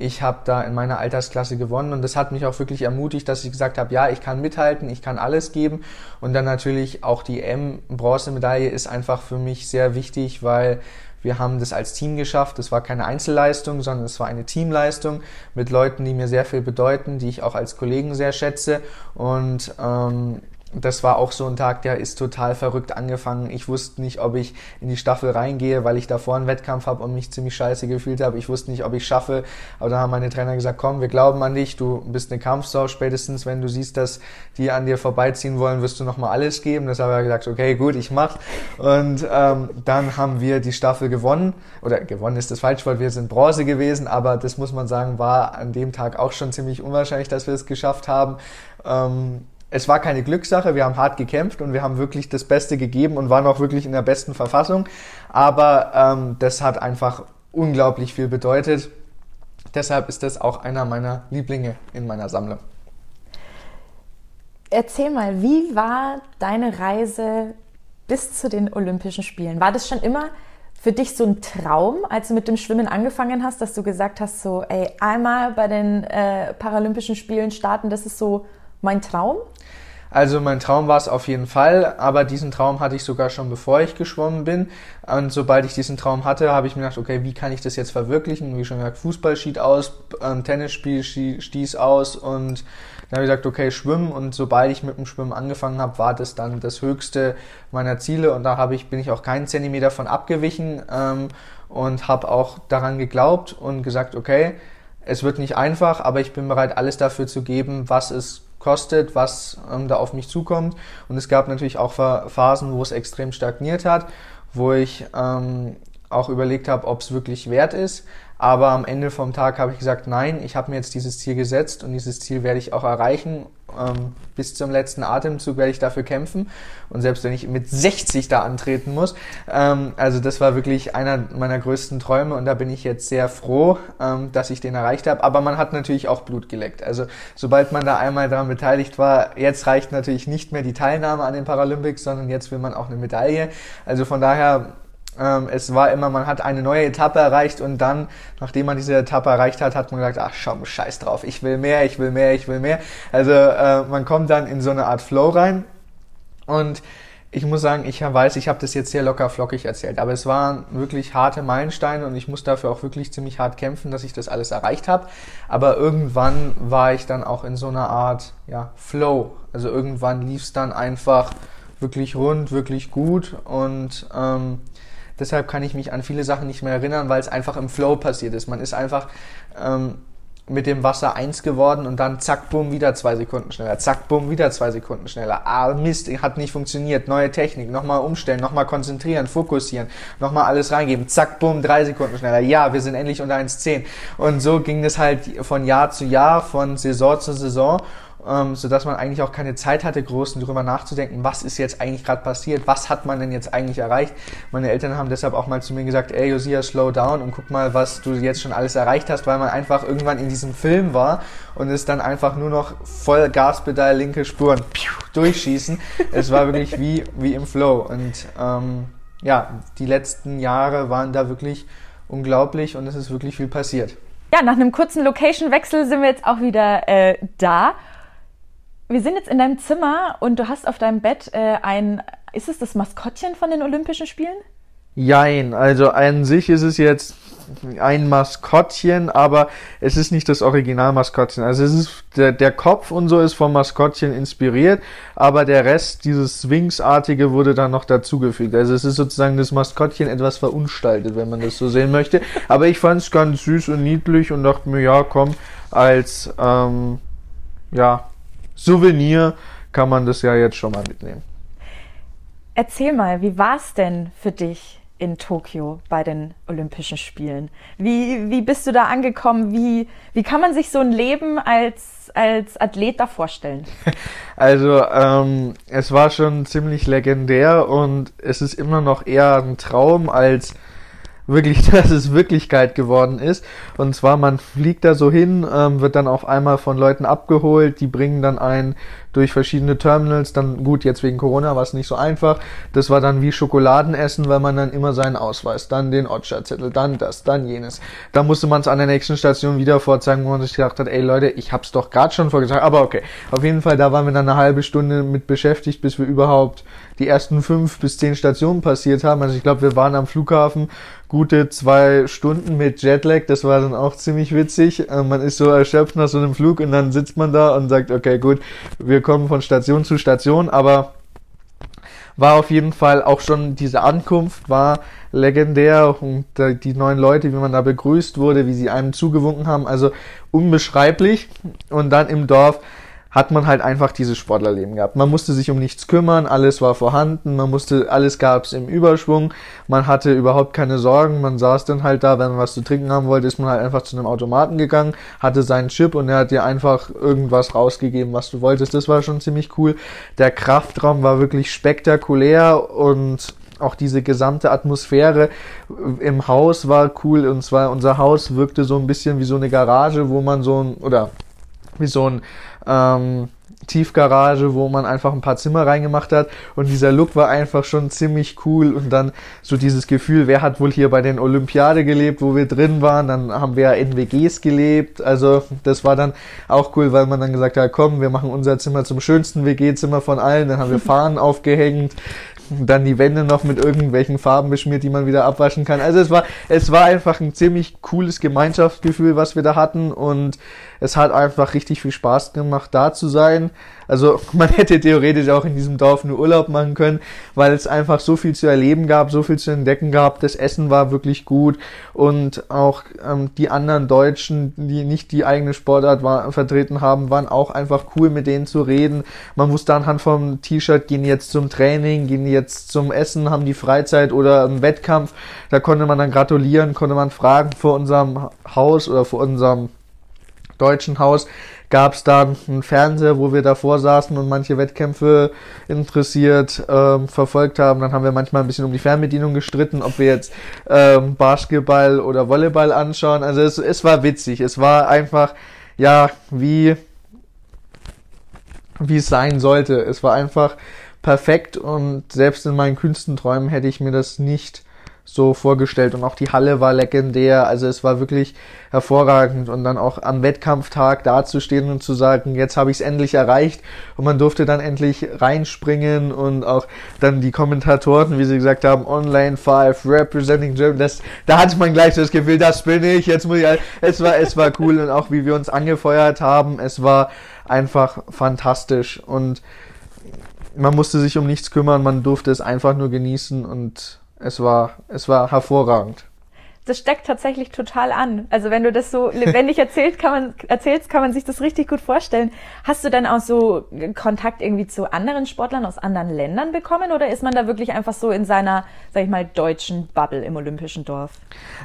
ich habe da in meiner Altersklasse gewonnen und das hat mich auch wirklich ermutigt, dass ich gesagt habe, ja, ich kann mithalten, ich kann alles geben und dann natürlich auch die M-Bronzemedaille ist einfach für mich sehr wichtig, weil wir haben das als Team geschafft. Das war keine Einzelleistung, sondern es war eine Teamleistung mit Leuten, die mir sehr viel bedeuten, die ich auch als Kollegen sehr schätze und ähm, das war auch so ein Tag, der ist total verrückt angefangen. Ich wusste nicht, ob ich in die Staffel reingehe, weil ich davor einen Wettkampf habe und mich ziemlich scheiße gefühlt habe. Ich wusste nicht, ob ich schaffe. Aber da haben meine Trainer gesagt, komm, wir glauben an dich, du bist eine Kampfsau. Spätestens, wenn du siehst, dass die an dir vorbeiziehen wollen, wirst du nochmal alles geben. Das habe ich gesagt, okay, gut, ich mach. Und ähm, dann haben wir die Staffel gewonnen. Oder gewonnen ist das Falschwort, wir sind Bronze gewesen, aber das muss man sagen, war an dem Tag auch schon ziemlich unwahrscheinlich, dass wir es geschafft haben. Ähm, es war keine Glückssache, wir haben hart gekämpft und wir haben wirklich das Beste gegeben und waren auch wirklich in der besten Verfassung. Aber ähm, das hat einfach unglaublich viel bedeutet. Deshalb ist das auch einer meiner Lieblinge in meiner Sammlung. Erzähl mal, wie war deine Reise bis zu den Olympischen Spielen? War das schon immer für dich so ein Traum, als du mit dem Schwimmen angefangen hast, dass du gesagt hast, so, ey, einmal bei den äh, Paralympischen Spielen starten, das ist so mein Traum? Also mein Traum war es auf jeden Fall, aber diesen Traum hatte ich sogar schon bevor ich geschwommen bin. Und sobald ich diesen Traum hatte, habe ich mir gedacht, okay, wie kann ich das jetzt verwirklichen? Wie schon gesagt, Fußball schied aus, ähm, Tennisspiel stieß aus und dann habe ich gesagt, okay, schwimmen. Und sobald ich mit dem Schwimmen angefangen habe, war das dann das höchste meiner Ziele und da habe ich, bin ich auch keinen Zentimeter von abgewichen ähm, und habe auch daran geglaubt und gesagt, okay, es wird nicht einfach, aber ich bin bereit, alles dafür zu geben, was es kostet, was ähm, da auf mich zukommt. Und es gab natürlich auch Phasen, wo es extrem stagniert hat, wo ich ähm, auch überlegt habe, ob es wirklich wert ist. Aber am Ende vom Tag habe ich gesagt, nein, ich habe mir jetzt dieses Ziel gesetzt und dieses Ziel werde ich auch erreichen. Ähm, bis zum letzten Atemzug werde ich dafür kämpfen. Und selbst wenn ich mit 60 da antreten muss, ähm, also das war wirklich einer meiner größten Träume und da bin ich jetzt sehr froh, ähm, dass ich den erreicht habe. Aber man hat natürlich auch Blut geleckt. Also sobald man da einmal daran beteiligt war, jetzt reicht natürlich nicht mehr die Teilnahme an den Paralympics, sondern jetzt will man auch eine Medaille. Also von daher es war immer, man hat eine neue Etappe erreicht und dann, nachdem man diese Etappe erreicht hat, hat man gesagt, ach schau, scheiß drauf, ich will mehr, ich will mehr, ich will mehr. Also äh, man kommt dann in so eine Art Flow rein und ich muss sagen, ich weiß, ich habe das jetzt sehr locker flockig erzählt, aber es waren wirklich harte Meilensteine und ich muss dafür auch wirklich ziemlich hart kämpfen, dass ich das alles erreicht habe. Aber irgendwann war ich dann auch in so einer Art ja, Flow. Also irgendwann lief es dann einfach wirklich rund, wirklich gut und ähm, Deshalb kann ich mich an viele Sachen nicht mehr erinnern, weil es einfach im Flow passiert ist. Man ist einfach ähm, mit dem Wasser eins geworden und dann zack, bumm, wieder zwei Sekunden schneller. Zack, bumm, wieder zwei Sekunden schneller. Ah, Mist, hat nicht funktioniert. Neue Technik, nochmal umstellen, nochmal konzentrieren, fokussieren, nochmal alles reingeben. Zack, bumm, drei Sekunden schneller. Ja, wir sind endlich unter 1,10. Und so ging es halt von Jahr zu Jahr, von Saison zu Saison ähm, sodass man eigentlich auch keine Zeit hatte, groß darüber nachzudenken, was ist jetzt eigentlich gerade passiert, was hat man denn jetzt eigentlich erreicht. Meine Eltern haben deshalb auch mal zu mir gesagt, ey Josia, slow down und guck mal, was du jetzt schon alles erreicht hast, weil man einfach irgendwann in diesem Film war und es dann einfach nur noch voll Gaspedal, linke Spuren durchschießen. es war wirklich wie, wie im Flow und ähm, ja, die letzten Jahre waren da wirklich unglaublich und es ist wirklich viel passiert. Ja, nach einem kurzen Location-Wechsel sind wir jetzt auch wieder äh, da wir sind jetzt in deinem Zimmer und du hast auf deinem Bett äh, ein, ist es das Maskottchen von den Olympischen Spielen? Jein, also an sich ist es jetzt ein Maskottchen, aber es ist nicht das Original-Maskottchen. Also es ist der, der Kopf und so ist vom Maskottchen inspiriert, aber der Rest, dieses Sphinx-artige, wurde dann noch dazugefügt. Also es ist sozusagen das Maskottchen etwas verunstaltet, wenn man das so sehen möchte. Aber ich fand es ganz süß und niedlich und dachte mir, ja, komm, als ähm, ja, Souvenir kann man das ja jetzt schon mal mitnehmen. Erzähl mal, wie war es denn für dich in Tokio bei den Olympischen Spielen? Wie, wie bist du da angekommen? Wie, wie kann man sich so ein Leben als, als Athlet da vorstellen? Also ähm, es war schon ziemlich legendär und es ist immer noch eher ein Traum als wirklich, dass es Wirklichkeit geworden ist. Und zwar, man fliegt da so hin, ähm, wird dann auf einmal von Leuten abgeholt, die bringen dann einen durch verschiedene Terminals. Dann gut, jetzt wegen Corona war es nicht so einfach. Das war dann wie Schokoladenessen, weil man dann immer seinen Ausweis, dann den Otscha-Zettel, dann das, dann jenes. Da musste man es an der nächsten Station wieder vorzeigen, wo man sich gedacht hat, ey Leute, ich hab's doch gerade schon vorgezeigt. Aber okay, auf jeden Fall, da waren wir dann eine halbe Stunde mit beschäftigt, bis wir überhaupt die ersten fünf bis zehn Stationen passiert haben. Also ich glaube, wir waren am Flughafen gute zwei Stunden mit Jetlag. Das war dann auch ziemlich witzig. Äh, man ist so erschöpft nach so einem Flug und dann sitzt man da und sagt, okay, gut, wir kommen von Station zu Station, aber war auf jeden Fall auch schon diese Ankunft war legendär und die neuen Leute, wie man da begrüßt wurde, wie sie einem zugewunken haben, also unbeschreiblich. Und dann im Dorf hat man halt einfach dieses Sportlerleben gehabt. Man musste sich um nichts kümmern, alles war vorhanden, man musste, alles gab's im Überschwung, man hatte überhaupt keine Sorgen, man saß dann halt da, wenn man was zu trinken haben wollte, ist man halt einfach zu einem Automaten gegangen, hatte seinen Chip und er hat dir einfach irgendwas rausgegeben, was du wolltest. Das war schon ziemlich cool. Der Kraftraum war wirklich spektakulär und auch diese gesamte Atmosphäre im Haus war cool und zwar unser Haus wirkte so ein bisschen wie so eine Garage, wo man so ein, oder wie so ein ähm, Tiefgarage, wo man einfach ein paar Zimmer reingemacht hat. Und dieser Look war einfach schon ziemlich cool. Und dann so dieses Gefühl, wer hat wohl hier bei den Olympiade gelebt, wo wir drin waren, dann haben wir in WGs gelebt, also das war dann auch cool, weil man dann gesagt hat, komm, wir machen unser Zimmer zum schönsten WG-Zimmer von allen, dann haben wir Fahnen aufgehängt, dann die Wände noch mit irgendwelchen Farben beschmiert, die man wieder abwaschen kann. Also es war, es war einfach ein ziemlich cooles Gemeinschaftsgefühl, was wir da hatten. Und es hat einfach richtig viel Spaß gemacht, da zu sein. Also man hätte theoretisch auch in diesem Dorf nur Urlaub machen können, weil es einfach so viel zu erleben gab, so viel zu entdecken gab. Das Essen war wirklich gut und auch ähm, die anderen Deutschen, die nicht die eigene Sportart war, vertreten haben, waren auch einfach cool, mit denen zu reden. Man wusste anhand vom T-Shirt, gehen jetzt zum Training, gehen jetzt zum Essen, haben die Freizeit oder einen Wettkampf. Da konnte man dann gratulieren, konnte man fragen vor unserem Haus oder vor unserem deutschen Haus gab es dann einen Fernseher, wo wir davor saßen und manche Wettkämpfe interessiert ähm, verfolgt haben. Dann haben wir manchmal ein bisschen um die Fernbedienung gestritten, ob wir jetzt ähm, Basketball oder Volleyball anschauen. Also es, es war witzig. Es war einfach, ja, wie, wie es sein sollte. Es war einfach perfekt und selbst in meinen kühnsten Träumen hätte ich mir das nicht so vorgestellt und auch die Halle war legendär, also es war wirklich hervorragend und dann auch am Wettkampftag dazustehen und zu sagen, jetzt habe ich es endlich erreicht. Und man durfte dann endlich reinspringen und auch dann die Kommentatoren, wie sie gesagt haben, Online 5 representing Germany, das, da hatte man gleich das Gefühl, das bin ich, jetzt muss ich, es war, es war cool und auch wie wir uns angefeuert haben, es war einfach fantastisch. Und man musste sich um nichts kümmern, man durfte es einfach nur genießen und es war, es war hervorragend. Das steckt tatsächlich total an. Also wenn du das so lebendig erzählt, kann man, erzählst, kann man sich das richtig gut vorstellen. Hast du dann auch so Kontakt irgendwie zu anderen Sportlern aus anderen Ländern bekommen oder ist man da wirklich einfach so in seiner, sag ich mal, deutschen Bubble im Olympischen Dorf?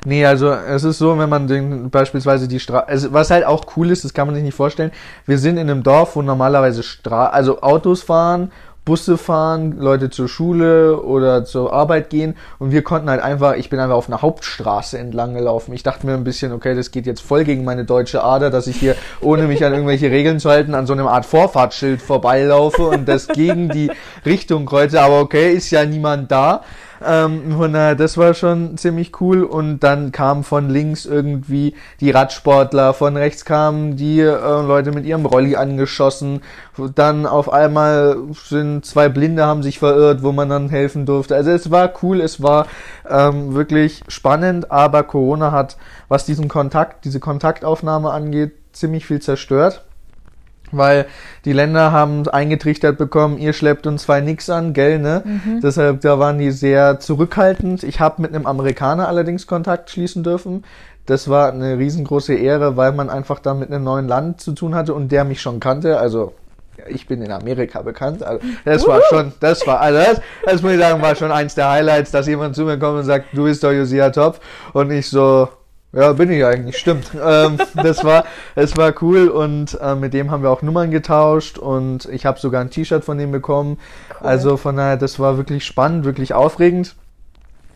Nee, also es ist so, wenn man den beispielsweise die Straße, also was halt auch cool ist, das kann man sich nicht vorstellen. Wir sind in einem Dorf, wo normalerweise Stra also Autos fahren Busse fahren, Leute zur Schule oder zur Arbeit gehen und wir konnten halt einfach, ich bin einfach auf einer Hauptstraße entlang gelaufen. Ich dachte mir ein bisschen, okay, das geht jetzt voll gegen meine deutsche Ader, dass ich hier, ohne mich an irgendwelche Regeln zu halten, an so einem Art Vorfahrtsschild vorbeilaufe und das gegen die Richtung kreuze, aber okay, ist ja niemand da. Ähm, von daher, das war schon ziemlich cool. Und dann kamen von links irgendwie die Radsportler, von rechts kamen die äh, Leute mit ihrem Rolli angeschossen. Dann auf einmal sind zwei Blinde haben sich verirrt, wo man dann helfen durfte. Also es war cool, es war ähm, wirklich spannend, aber Corona hat, was diesen Kontakt, diese Kontaktaufnahme angeht, ziemlich viel zerstört weil die Länder haben eingetrichtert bekommen, ihr schleppt uns zwei nix an, gell, ne? Mhm. Deshalb, da waren die sehr zurückhaltend. Ich habe mit einem Amerikaner allerdings Kontakt schließen dürfen. Das war eine riesengroße Ehre, weil man einfach da mit einem neuen Land zu tun hatte und der mich schon kannte. Also ich bin in Amerika bekannt. Also das war schon, das war, also das, das muss ich sagen, war schon eins der Highlights, dass jemand zu mir kommt und sagt, du bist doch Josia Top. Und ich so, ja, bin ich eigentlich, stimmt. ähm, das war, es war cool und äh, mit dem haben wir auch Nummern getauscht und ich habe sogar ein T-Shirt von dem bekommen. Cool. Also von daher, das war wirklich spannend, wirklich aufregend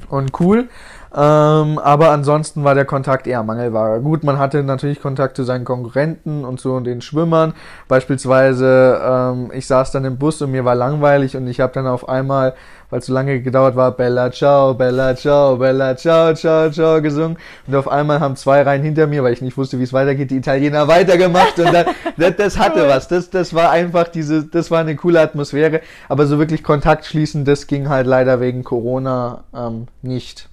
und cool. Ähm, aber ansonsten war der Kontakt eher Mangelware. Gut, man hatte natürlich Kontakt zu seinen Konkurrenten und zu den Schwimmern. Beispielsweise, ähm, ich saß dann im Bus und mir war langweilig und ich habe dann auf einmal, weil es so lange gedauert war, Bella Ciao, Bella Ciao, Bella Ciao, Ciao, Ciao gesungen. Und auf einmal haben zwei Reihen hinter mir, weil ich nicht wusste, wie es weitergeht, die Italiener weitergemacht. Und dann, das, das hatte was. Das, das war einfach diese, das war eine coole Atmosphäre. Aber so wirklich Kontakt schließen, das ging halt leider wegen Corona ähm, nicht.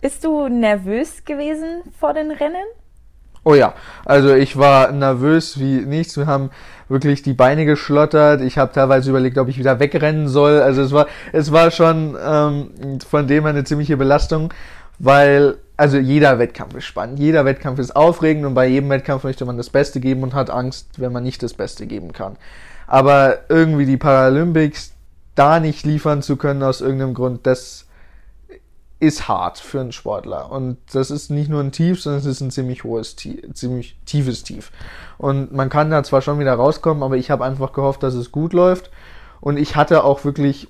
Bist du nervös gewesen vor den Rennen? Oh ja, also ich war nervös wie nichts. Wir haben wirklich die Beine geschlottert. Ich habe teilweise überlegt, ob ich wieder wegrennen soll. Also es war, es war schon ähm, von dem her eine ziemliche Belastung, weil also jeder Wettkampf ist spannend, jeder Wettkampf ist aufregend und bei jedem Wettkampf möchte man das Beste geben und hat Angst, wenn man nicht das Beste geben kann. Aber irgendwie die Paralympics da nicht liefern zu können aus irgendeinem Grund, das ist hart für einen Sportler. Und das ist nicht nur ein Tief, sondern es ist ein ziemlich hohes, ziemlich tiefes Tief. Und man kann da zwar schon wieder rauskommen, aber ich habe einfach gehofft, dass es gut läuft. Und ich hatte auch wirklich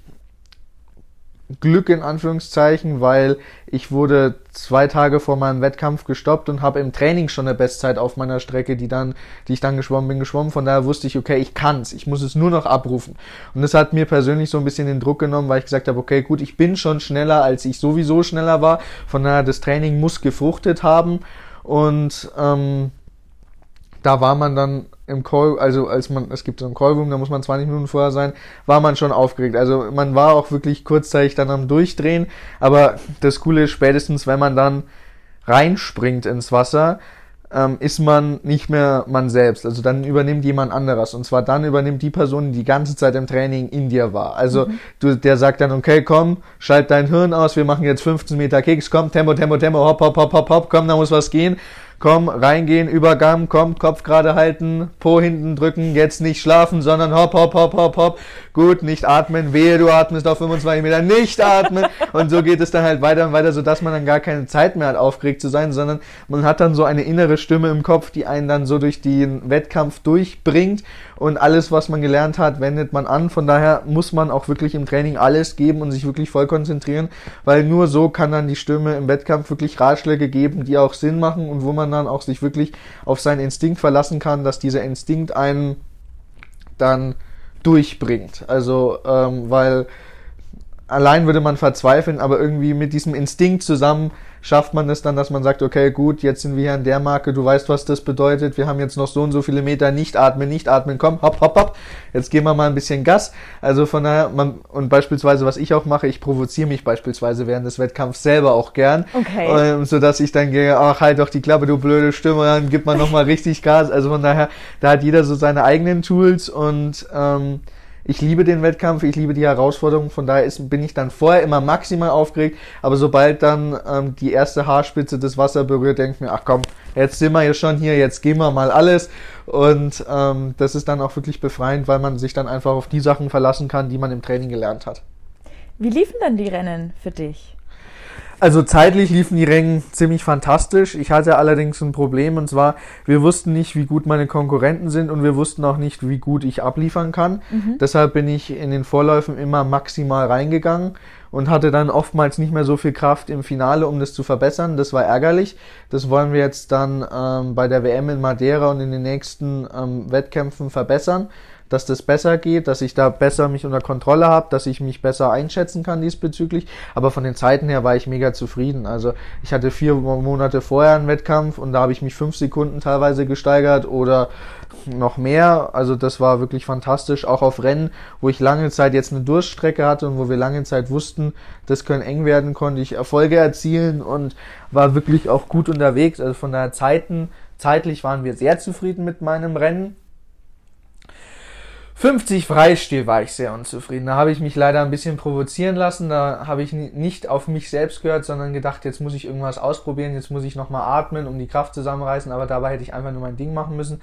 Glück in Anführungszeichen, weil ich wurde zwei Tage vor meinem Wettkampf gestoppt und habe im Training schon eine Bestzeit auf meiner Strecke, die dann, die ich dann geschwommen bin, geschwommen. Von daher wusste ich, okay, ich kann's, ich muss es nur noch abrufen. Und das hat mir persönlich so ein bisschen den Druck genommen, weil ich gesagt habe, okay, gut, ich bin schon schneller, als ich sowieso schneller war. Von daher das Training muss gefruchtet haben und ähm, da war man dann im Call, also als man, es gibt so einen Callroom, da muss man 20 Minuten vorher sein, war man schon aufgeregt. Also man war auch wirklich kurzzeitig dann am Durchdrehen, aber das Coole ist spätestens, wenn man dann reinspringt ins Wasser, ähm, ist man nicht mehr man selbst. Also dann übernimmt jemand anderes. Und zwar dann übernimmt die Person, die die ganze Zeit im Training in dir war. Also mhm. du, der sagt dann, okay, komm, schalt dein Hirn aus, wir machen jetzt 15 Meter Kicks, komm, Tempo, Tempo, Tempo, hopp, hopp, hopp, hopp, hopp, komm, da muss was gehen komm, reingehen, Übergang, komm, Kopf gerade halten, Po hinten drücken, jetzt nicht schlafen, sondern hopp, hopp, hopp, hopp, hopp, gut, nicht atmen, wehe, du atmest auf 25 Meter, nicht atmen. Und so geht es dann halt weiter und weiter, sodass man dann gar keine Zeit mehr hat, aufgeregt zu sein, sondern man hat dann so eine innere Stimme im Kopf, die einen dann so durch den Wettkampf durchbringt. Und alles, was man gelernt hat, wendet man an, von daher muss man auch wirklich im Training alles geben und sich wirklich voll konzentrieren, weil nur so kann dann die Stimme im Wettkampf wirklich Ratschläge geben, die auch Sinn machen und wo man dann auch sich wirklich auf seinen Instinkt verlassen kann, dass dieser Instinkt einen dann durchbringt. Also, ähm, weil allein würde man verzweifeln, aber irgendwie mit diesem Instinkt zusammen schafft man es dann, dass man sagt, okay, gut, jetzt sind wir hier an der Marke, du weißt, was das bedeutet, wir haben jetzt noch so und so viele Meter, nicht atmen, nicht atmen, komm, hopp, hopp, hopp, jetzt geben wir mal ein bisschen Gas. Also von daher, man, und beispielsweise, was ich auch mache, ich provoziere mich beispielsweise während des Wettkampfs selber auch gern, okay. ähm, sodass ich dann gehe, ach, halt doch die Klappe, du blöde Stimme, dann gibt man nochmal richtig Gas. Also von daher, da hat jeder so seine eigenen Tools und ähm, ich liebe den Wettkampf, ich liebe die Herausforderung, von daher ist, bin ich dann vorher immer maximal aufgeregt, aber sobald dann ähm, die erste Haarspitze des Wasser berührt, denke ich mir, ach komm, jetzt sind wir ja schon hier, jetzt gehen wir mal alles und ähm, das ist dann auch wirklich befreiend, weil man sich dann einfach auf die Sachen verlassen kann, die man im Training gelernt hat. Wie liefen dann die Rennen für dich? Also zeitlich liefen die Rennen ziemlich fantastisch. Ich hatte allerdings ein Problem und zwar, wir wussten nicht, wie gut meine Konkurrenten sind und wir wussten auch nicht, wie gut ich abliefern kann. Mhm. Deshalb bin ich in den Vorläufen immer maximal reingegangen und hatte dann oftmals nicht mehr so viel Kraft im Finale, um das zu verbessern. Das war ärgerlich. Das wollen wir jetzt dann ähm, bei der WM in Madeira und in den nächsten ähm, Wettkämpfen verbessern dass das besser geht, dass ich da besser mich unter Kontrolle habe, dass ich mich besser einschätzen kann diesbezüglich. Aber von den Zeiten her war ich mega zufrieden. Also ich hatte vier Monate vorher einen Wettkampf und da habe ich mich fünf Sekunden teilweise gesteigert oder noch mehr. Also das war wirklich fantastisch. Auch auf Rennen, wo ich lange Zeit jetzt eine Durststrecke hatte und wo wir lange Zeit wussten, das können eng werden, konnte ich Erfolge erzielen und war wirklich auch gut unterwegs. Also von der Zeiten, zeitlich waren wir sehr zufrieden mit meinem Rennen. 50 Freistil war ich sehr unzufrieden. Da habe ich mich leider ein bisschen provozieren lassen. Da habe ich nicht auf mich selbst gehört, sondern gedacht, jetzt muss ich irgendwas ausprobieren, jetzt muss ich nochmal atmen, um die Kraft zusammenreißen. Aber dabei hätte ich einfach nur mein Ding machen müssen.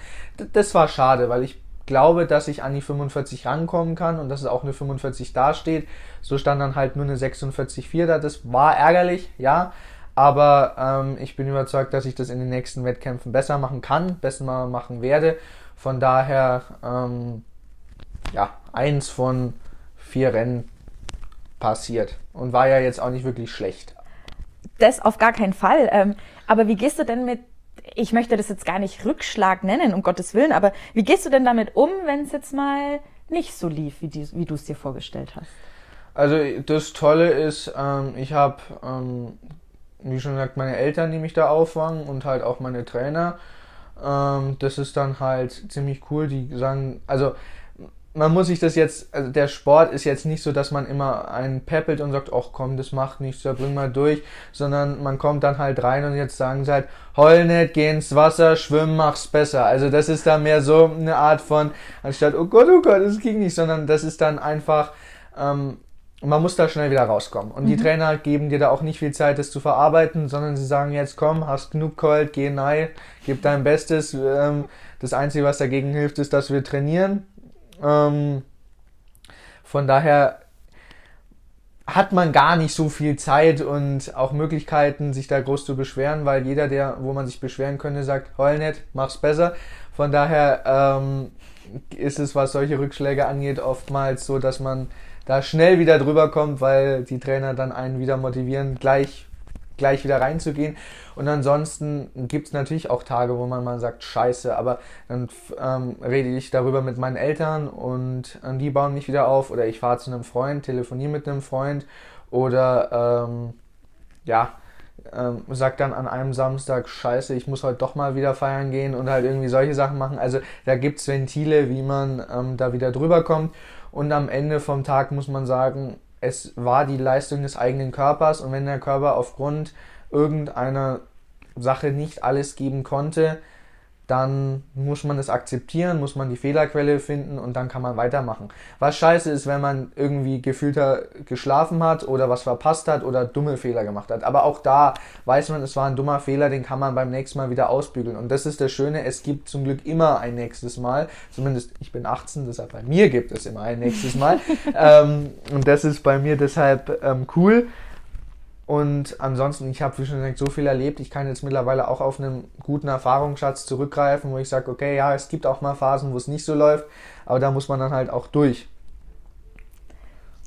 Das war schade, weil ich glaube, dass ich an die 45 rankommen kann und dass es auch eine 45 dasteht. So stand dann halt nur eine 46,4 da. Das war ärgerlich, ja. Aber ähm, ich bin überzeugt, dass ich das in den nächsten Wettkämpfen besser machen kann, besser machen werde. Von daher ähm, ja, eins von vier Rennen passiert und war ja jetzt auch nicht wirklich schlecht. Das auf gar keinen Fall. Ähm, aber wie gehst du denn mit, ich möchte das jetzt gar nicht Rückschlag nennen, um Gottes Willen, aber wie gehst du denn damit um, wenn es jetzt mal nicht so lief, wie, die, wie du es dir vorgestellt hast? Also das Tolle ist, ähm, ich habe, ähm, wie schon gesagt, meine Eltern, die mich da auffangen und halt auch meine Trainer. Ähm, das ist dann halt ziemlich cool. Die sagen, also man muss sich das jetzt, also der Sport ist jetzt nicht so, dass man immer einen peppelt und sagt, ach komm, das macht nichts, da bring mal durch, sondern man kommt dann halt rein und jetzt sagen sie halt, heul nicht, geh ins Wasser, schwimmen, mach's besser. Also das ist dann mehr so eine Art von, anstatt, oh Gott, oh Gott, das ging nicht, sondern das ist dann einfach, ähm, man muss da schnell wieder rauskommen. Und mhm. die Trainer geben dir da auch nicht viel Zeit, das zu verarbeiten, sondern sie sagen jetzt, komm, hast genug geheult, geh nein, gib dein Bestes. Ähm, das Einzige, was dagegen hilft, ist, dass wir trainieren ähm, von daher hat man gar nicht so viel Zeit und auch Möglichkeiten, sich da groß zu beschweren, weil jeder, der, wo man sich beschweren könnte, sagt, heul nicht, mach's besser. Von daher ähm, ist es, was solche Rückschläge angeht, oftmals so, dass man da schnell wieder drüber kommt, weil die Trainer dann einen wieder motivieren, gleich gleich wieder reinzugehen. Und ansonsten gibt es natürlich auch Tage, wo man mal sagt, scheiße, aber dann ähm, rede ich darüber mit meinen Eltern und äh, die bauen mich wieder auf oder ich fahre zu einem Freund, telefoniere mit einem Freund oder ähm, ja, ähm, sagt dann an einem Samstag, scheiße, ich muss heute doch mal wieder feiern gehen und halt irgendwie solche Sachen machen. Also da gibt es Ventile, wie man ähm, da wieder drüber kommt. Und am Ende vom Tag muss man sagen, es war die Leistung des eigenen Körpers und wenn der Körper aufgrund irgendeiner Sache nicht alles geben konnte, dann muss man es akzeptieren, muss man die Fehlerquelle finden und dann kann man weitermachen. Was scheiße ist, wenn man irgendwie gefühlter geschlafen hat oder was verpasst hat oder dumme Fehler gemacht hat. Aber auch da weiß man, es war ein dummer Fehler, den kann man beim nächsten Mal wieder ausbügeln. Und das ist das Schöne, es gibt zum Glück immer ein nächstes Mal. Zumindest ich bin 18, deshalb bei mir gibt es immer ein nächstes Mal. ähm, und das ist bei mir deshalb ähm, cool. Und ansonsten, ich habe, wie schon gesagt, so viel erlebt. Ich kann jetzt mittlerweile auch auf einen guten Erfahrungsschatz zurückgreifen, wo ich sage, okay, ja, es gibt auch mal Phasen, wo es nicht so läuft, aber da muss man dann halt auch durch.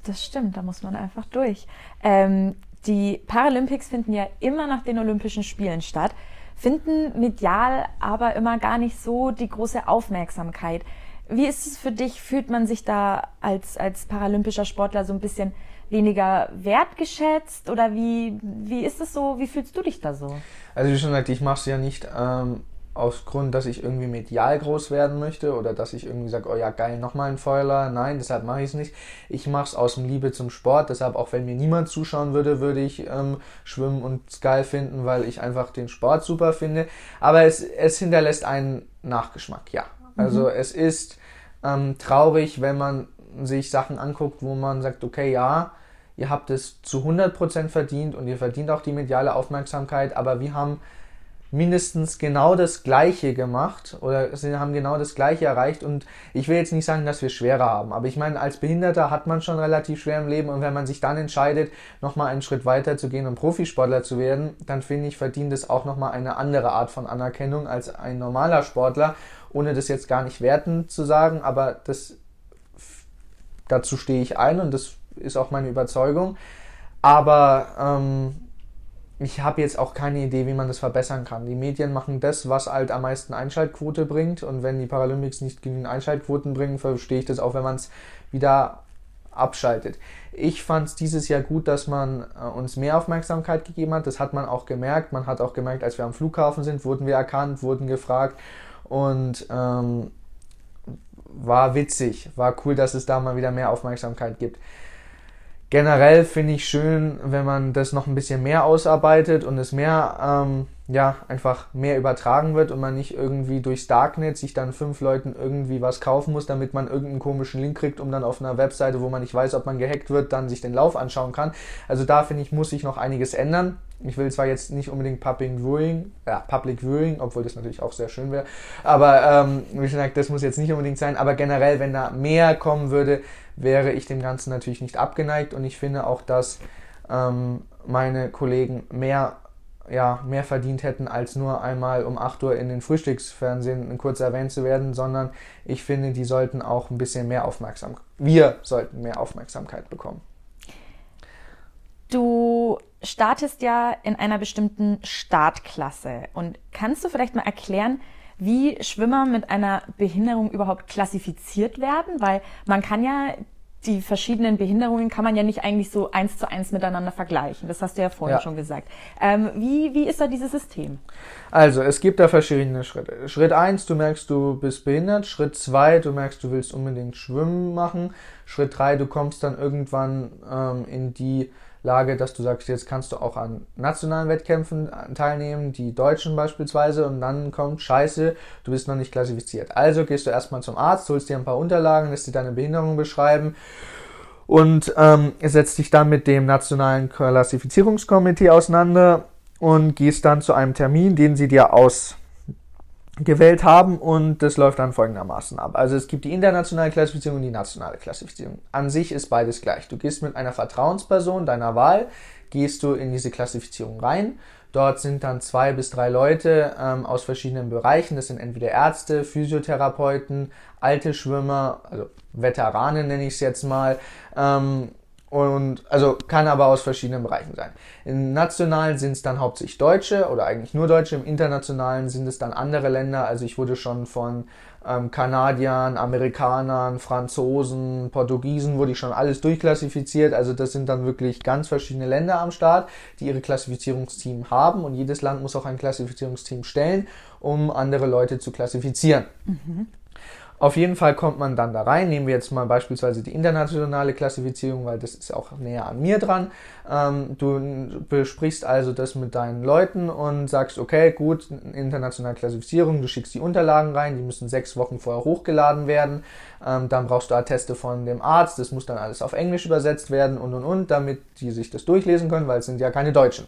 Das stimmt, da muss man einfach durch. Ähm, die Paralympics finden ja immer nach den Olympischen Spielen statt, finden medial aber immer gar nicht so die große Aufmerksamkeit. Wie ist es für dich? Fühlt man sich da als, als paralympischer Sportler so ein bisschen weniger wertgeschätzt oder wie, wie ist es so, wie fühlst du dich da so? Also wie schon gesagt, ich mache es ja nicht ähm, aus Grund, dass ich irgendwie medial groß werden möchte oder dass ich irgendwie sage, oh ja geil, nochmal ein Feuerler. Nein, deshalb mache ich es nicht. Ich mache es aus dem Liebe zum Sport, deshalb auch wenn mir niemand zuschauen würde, würde ich ähm, schwimmen und es geil finden, weil ich einfach den Sport super finde. Aber es, es hinterlässt einen Nachgeschmack, ja. Also mhm. es ist ähm, traurig, wenn man sich Sachen anguckt, wo man sagt, okay, ja, ihr habt es zu 100% verdient und ihr verdient auch die mediale Aufmerksamkeit, aber wir haben mindestens genau das Gleiche gemacht oder haben genau das Gleiche erreicht und ich will jetzt nicht sagen, dass wir schwerer haben, aber ich meine, als Behinderter hat man schon relativ schwer im Leben und wenn man sich dann entscheidet, nochmal einen Schritt weiter zu gehen und Profisportler zu werden, dann finde ich, verdient es auch nochmal eine andere Art von Anerkennung als ein normaler Sportler, ohne das jetzt gar nicht wertend zu sagen, aber das dazu stehe ich ein und das ist auch meine Überzeugung. Aber ähm, ich habe jetzt auch keine Idee, wie man das verbessern kann. Die Medien machen das, was halt am meisten Einschaltquote bringt. Und wenn die Paralympics nicht genügend Einschaltquoten bringen, verstehe ich das auch, wenn man es wieder abschaltet. Ich fand es dieses Jahr gut, dass man äh, uns mehr Aufmerksamkeit gegeben hat. Das hat man auch gemerkt. Man hat auch gemerkt, als wir am Flughafen sind, wurden wir erkannt, wurden gefragt. Und ähm, war witzig, war cool, dass es da mal wieder mehr Aufmerksamkeit gibt. Generell finde ich schön, wenn man das noch ein bisschen mehr ausarbeitet und es mehr, ähm, ja, einfach mehr übertragen wird und man nicht irgendwie durchs Darknet sich dann fünf Leuten irgendwie was kaufen muss, damit man irgendeinen komischen Link kriegt, um dann auf einer Webseite, wo man nicht weiß, ob man gehackt wird, dann sich den Lauf anschauen kann. Also da finde ich, muss sich noch einiges ändern. Ich will zwar jetzt nicht unbedingt Public Viewing, ja, Public Viewing, obwohl das natürlich auch sehr schön wäre, aber ähm, wie gesagt, das muss jetzt nicht unbedingt sein, aber generell, wenn da mehr kommen würde, wäre ich dem Ganzen natürlich nicht abgeneigt und ich finde auch, dass ähm, meine Kollegen mehr, ja, mehr verdient hätten, als nur einmal um 8 Uhr in den Frühstücksfernsehen kurz erwähnt zu werden, sondern ich finde, die sollten auch ein bisschen mehr Aufmerksamkeit, wir sollten mehr Aufmerksamkeit bekommen. Du startest ja in einer bestimmten Startklasse und kannst du vielleicht mal erklären, wie Schwimmer mit einer Behinderung überhaupt klassifiziert werden, weil man kann ja die verschiedenen Behinderungen kann man ja nicht eigentlich so eins zu eins miteinander vergleichen. Das hast du ja vorhin ja. schon gesagt. Ähm, wie, wie ist da dieses System? Also, es gibt da verschiedene Schritte. Schritt eins, du merkst, du bist behindert. Schritt zwei, du merkst, du willst unbedingt Schwimmen machen. Schritt drei, du kommst dann irgendwann ähm, in die Lage, dass du sagst, jetzt kannst du auch an nationalen Wettkämpfen teilnehmen, die Deutschen beispielsweise, und dann kommt Scheiße, du bist noch nicht klassifiziert. Also gehst du erstmal zum Arzt, holst dir ein paar Unterlagen, lässt dir deine Behinderung beschreiben und ähm, setzt dich dann mit dem nationalen Klassifizierungskomitee auseinander und gehst dann zu einem Termin, den sie dir aus gewählt haben und das läuft dann folgendermaßen ab. Also es gibt die internationale Klassifizierung und die nationale Klassifizierung. An sich ist beides gleich. Du gehst mit einer Vertrauensperson deiner Wahl, gehst du in diese Klassifizierung rein. Dort sind dann zwei bis drei Leute ähm, aus verschiedenen Bereichen. Das sind entweder Ärzte, Physiotherapeuten, alte Schwimmer, also Veteranen nenne ich es jetzt mal. Ähm, Und also kann aber aus verschiedenen Bereichen sein. Im nationalen sind es dann hauptsächlich Deutsche oder eigentlich nur Deutsche. Im internationalen sind es dann andere Länder. Also ich wurde schon von ähm, Kanadiern, Amerikanern, Franzosen, Portugiesen, wurde ich schon alles durchklassifiziert. Also das sind dann wirklich ganz verschiedene Länder am Start, die ihre Klassifizierungsteam haben. Und jedes Land muss auch ein Klassifizierungsteam stellen, um andere Leute zu klassifizieren. Mhm. Auf jeden Fall kommt man dann da rein. Nehmen wir jetzt mal beispielsweise die internationale Klassifizierung, weil das ist auch näher an mir dran. Ähm, du besprichst also das mit deinen Leuten und sagst, okay, gut, internationale Klassifizierung, du schickst die Unterlagen rein, die müssen sechs Wochen vorher hochgeladen werden. Ähm, dann brauchst du Atteste von dem Arzt, das muss dann alles auf Englisch übersetzt werden und und und, damit die sich das durchlesen können, weil es sind ja keine Deutschen.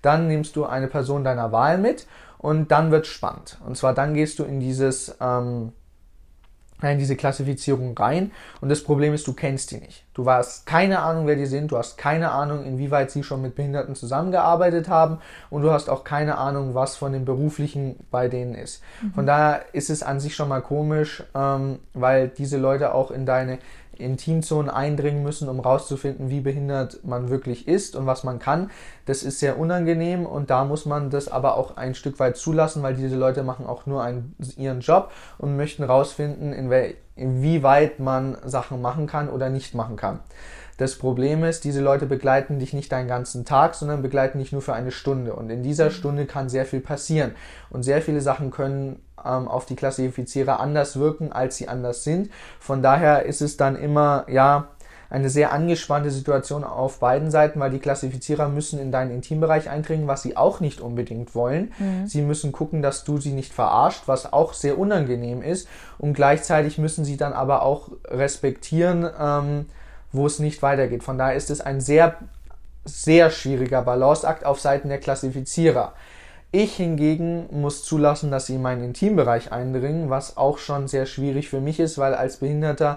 Dann nimmst du eine Person deiner Wahl mit und dann wird spannend. Und zwar dann gehst du in dieses ähm, in diese Klassifizierung rein und das Problem ist, du kennst die nicht. Du hast keine Ahnung, wer die sind, du hast keine Ahnung, inwieweit sie schon mit Behinderten zusammengearbeitet haben und du hast auch keine Ahnung, was von dem Beruflichen bei denen ist. Mhm. Von daher ist es an sich schon mal komisch, ähm, weil diese Leute auch in deine Intimzonen eindringen müssen, um rauszufinden, wie behindert man wirklich ist und was man kann. Das ist sehr unangenehm und da muss man das aber auch ein Stück weit zulassen, weil diese Leute machen auch nur einen, ihren Job und möchten rausfinden, in inwieweit man Sachen machen kann oder nicht machen kann. Das Problem ist, diese Leute begleiten dich nicht deinen ganzen Tag, sondern begleiten dich nur für eine Stunde. Und in dieser mhm. Stunde kann sehr viel passieren. Und sehr viele Sachen können ähm, auf die Klassifizierer anders wirken, als sie anders sind. Von daher ist es dann immer, ja, eine sehr angespannte Situation auf beiden Seiten, weil die Klassifizierer müssen in deinen Intimbereich eindringen, was sie auch nicht unbedingt wollen. Mhm. Sie müssen gucken, dass du sie nicht verarscht, was auch sehr unangenehm ist. Und gleichzeitig müssen sie dann aber auch respektieren, ähm, wo es nicht weitergeht. Von daher ist es ein sehr, sehr schwieriger Balanceakt auf Seiten der Klassifizierer. Ich hingegen muss zulassen, dass sie in meinen Intimbereich eindringen, was auch schon sehr schwierig für mich ist, weil als Behinderter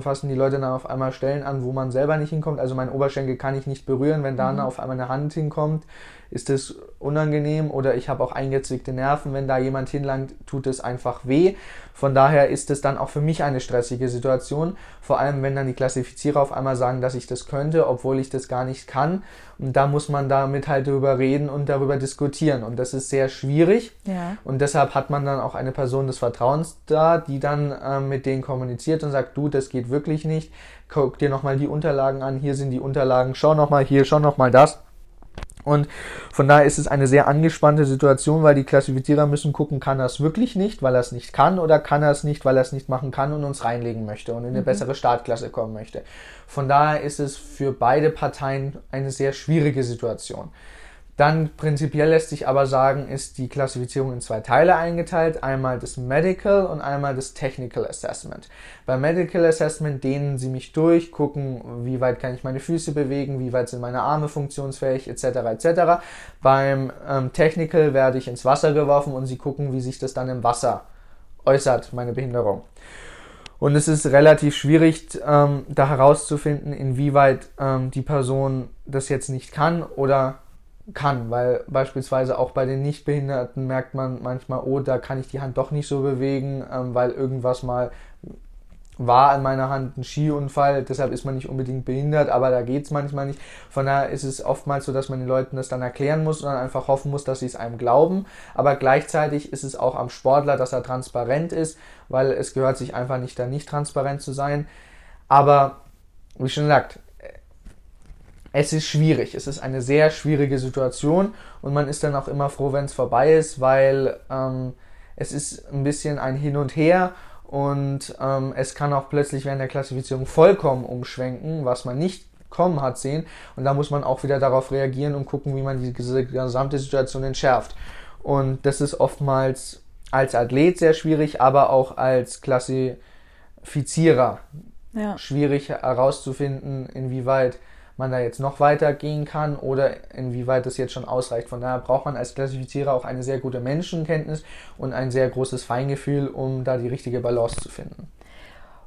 fassen die Leute dann auf einmal Stellen an, wo man selber nicht hinkommt. Also mein Oberschenkel kann ich nicht berühren. Wenn da mhm. auf einmal eine Hand hinkommt, ist es unangenehm oder ich habe auch eingezwickte Nerven. Wenn da jemand hinlangt, tut es einfach weh. Von daher ist es dann auch für mich eine stressige Situation. Vor allem, wenn dann die Klassifizierer auf einmal sagen, dass ich das könnte, obwohl ich das gar nicht kann. Und da muss man damit halt drüber reden und darüber diskutieren. Und das ist sehr schwierig. Ja. Und deshalb hat man dann auch eine Person des Vertrauens da, die dann äh, mit denen kommuniziert und sagt, du, das geht wirklich nicht. Guck dir nochmal die Unterlagen an. Hier sind die Unterlagen. Schau nochmal hier, schau nochmal das. Und von daher ist es eine sehr angespannte Situation, weil die Klassifizierer müssen gucken, kann er es wirklich nicht, weil er es nicht kann, oder kann er es nicht, weil er es nicht machen kann und uns reinlegen möchte und in eine mhm. bessere Startklasse kommen möchte. Von daher ist es für beide Parteien eine sehr schwierige Situation. Dann prinzipiell lässt sich aber sagen, ist die Klassifizierung in zwei Teile eingeteilt. Einmal das Medical und einmal das Technical Assessment. Beim Medical Assessment dehnen sie mich durch, gucken, wie weit kann ich meine Füße bewegen, wie weit sind meine Arme funktionsfähig, etc. etc. Beim ähm, Technical werde ich ins Wasser geworfen und sie gucken, wie sich das dann im Wasser äußert, meine Behinderung. Und es ist relativ schwierig, ähm, da herauszufinden, inwieweit ähm, die Person das jetzt nicht kann oder kann, weil beispielsweise auch bei den Nichtbehinderten merkt man manchmal, oh, da kann ich die Hand doch nicht so bewegen, ähm, weil irgendwas mal war an meiner Hand ein Skiunfall, deshalb ist man nicht unbedingt behindert, aber da geht es manchmal nicht. Von daher ist es oftmals so, dass man den Leuten das dann erklären muss und dann einfach hoffen muss, dass sie es einem glauben. Aber gleichzeitig ist es auch am Sportler, dass er transparent ist, weil es gehört sich einfach nicht, da nicht transparent zu sein. Aber wie schon gesagt, es ist schwierig. Es ist eine sehr schwierige Situation und man ist dann auch immer froh, wenn es vorbei ist, weil ähm, es ist ein bisschen ein Hin und Her und ähm, es kann auch plötzlich während der Klassifizierung vollkommen umschwenken, was man nicht kommen hat sehen und da muss man auch wieder darauf reagieren und gucken, wie man die gesamte Situation entschärft. Und das ist oftmals als Athlet sehr schwierig, aber auch als Klassifizierer ja. schwierig herauszufinden, inwieweit man da jetzt noch weiter gehen kann oder inwieweit das jetzt schon ausreicht. Von daher braucht man als Klassifizierer auch eine sehr gute Menschenkenntnis und ein sehr großes Feingefühl, um da die richtige Balance zu finden.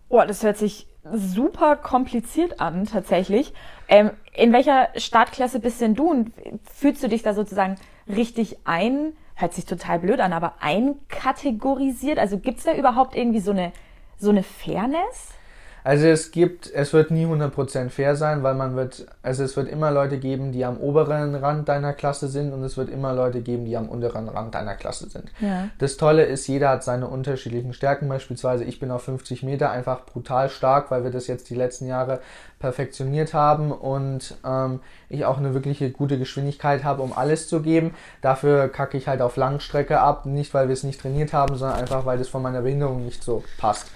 Oh, das hört sich super kompliziert an, tatsächlich. Ähm, in welcher Startklasse bist denn du und fühlst du dich da sozusagen richtig ein? Hört sich total blöd an, aber einkategorisiert? Also gibt es da überhaupt irgendwie so eine, so eine Fairness? Also es gibt, es wird nie 100% fair sein, weil man wird, also es wird immer Leute geben, die am oberen Rand deiner Klasse sind und es wird immer Leute geben, die am unteren Rand deiner Klasse sind. Ja. Das Tolle ist, jeder hat seine unterschiedlichen Stärken. Beispielsweise ich bin auf 50 Meter einfach brutal stark, weil wir das jetzt die letzten Jahre perfektioniert haben und ähm, ich auch eine wirkliche gute Geschwindigkeit habe, um alles zu geben. Dafür kacke ich halt auf Langstrecke ab, nicht weil wir es nicht trainiert haben, sondern einfach weil das von meiner Behinderung nicht so passt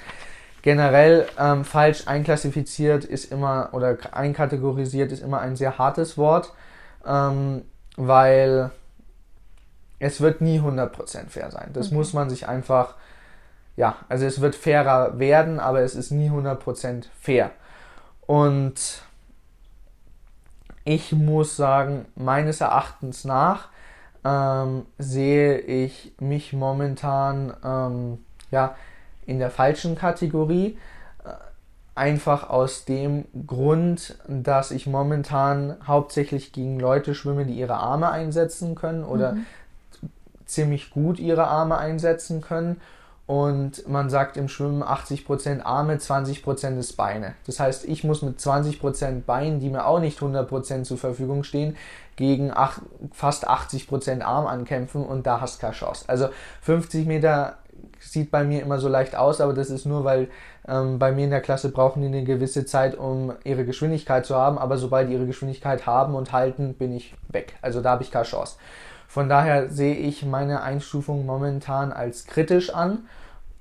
generell ähm, falsch einklassifiziert ist immer oder einkategorisiert ist immer ein sehr hartes Wort, ähm, weil es wird nie 100% fair sein. Das okay. muss man sich einfach, ja, also es wird fairer werden, aber es ist nie 100% fair. Und ich muss sagen, meines Erachtens nach ähm, sehe ich mich momentan, ähm, ja, in der falschen Kategorie. Äh, einfach aus dem Grund, dass ich momentan hauptsächlich gegen Leute schwimme, die ihre Arme einsetzen können oder mhm. ziemlich gut ihre Arme einsetzen können. Und man sagt im Schwimmen 80% Arme, 20% ist Beine. Das heißt, ich muss mit 20% Beinen, die mir auch nicht 100% zur Verfügung stehen, gegen ach, fast 80% Arm ankämpfen und da hast du keine Chance. Also 50 Meter sieht bei mir immer so leicht aus, aber das ist nur, weil ähm, bei mir in der Klasse brauchen die eine gewisse Zeit, um ihre Geschwindigkeit zu haben, aber sobald die ihre Geschwindigkeit haben und halten, bin ich weg. Also da habe ich keine Chance. Von daher sehe ich meine Einstufung momentan als kritisch an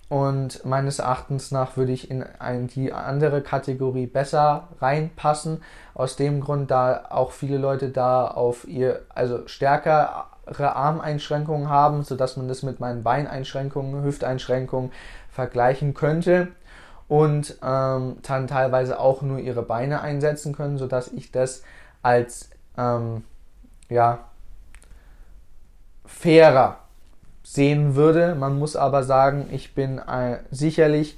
und meines Erachtens nach würde ich in ein, die andere Kategorie besser reinpassen. Aus dem Grund, da auch viele Leute da auf ihr, also stärker Armeinschränkungen haben, sodass man das mit meinen Beineinschränkungen, Hüfteinschränkungen vergleichen könnte und ähm, dann teilweise auch nur ihre Beine einsetzen können, sodass ich das als ähm, ja, fairer sehen würde. Man muss aber sagen, ich bin äh, sicherlich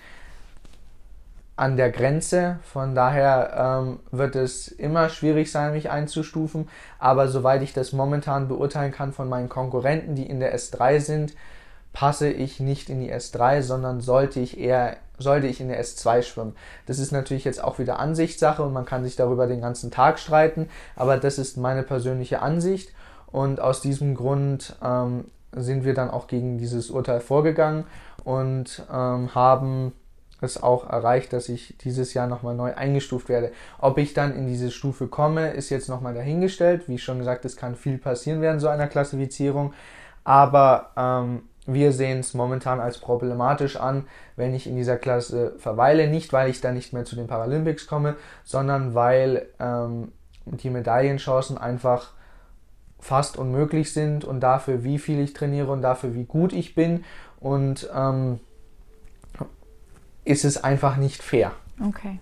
an der Grenze. Von daher ähm, wird es immer schwierig sein, mich einzustufen. Aber soweit ich das momentan beurteilen kann von meinen Konkurrenten, die in der S3 sind, passe ich nicht in die S3, sondern sollte ich eher sollte ich in der S2 schwimmen. Das ist natürlich jetzt auch wieder Ansichtssache und man kann sich darüber den ganzen Tag streiten, aber das ist meine persönliche Ansicht und aus diesem Grund ähm, sind wir dann auch gegen dieses Urteil vorgegangen und ähm, haben es auch erreicht, dass ich dieses Jahr nochmal neu eingestuft werde. Ob ich dann in diese Stufe komme, ist jetzt nochmal dahingestellt. Wie schon gesagt, es kann viel passieren während so einer Klassifizierung. Aber ähm, wir sehen es momentan als problematisch an, wenn ich in dieser Klasse verweile. Nicht, weil ich dann nicht mehr zu den Paralympics komme, sondern weil ähm, die Medaillenchancen einfach fast unmöglich sind und dafür, wie viel ich trainiere und dafür, wie gut ich bin. Und ähm, ist es einfach nicht fair. Okay,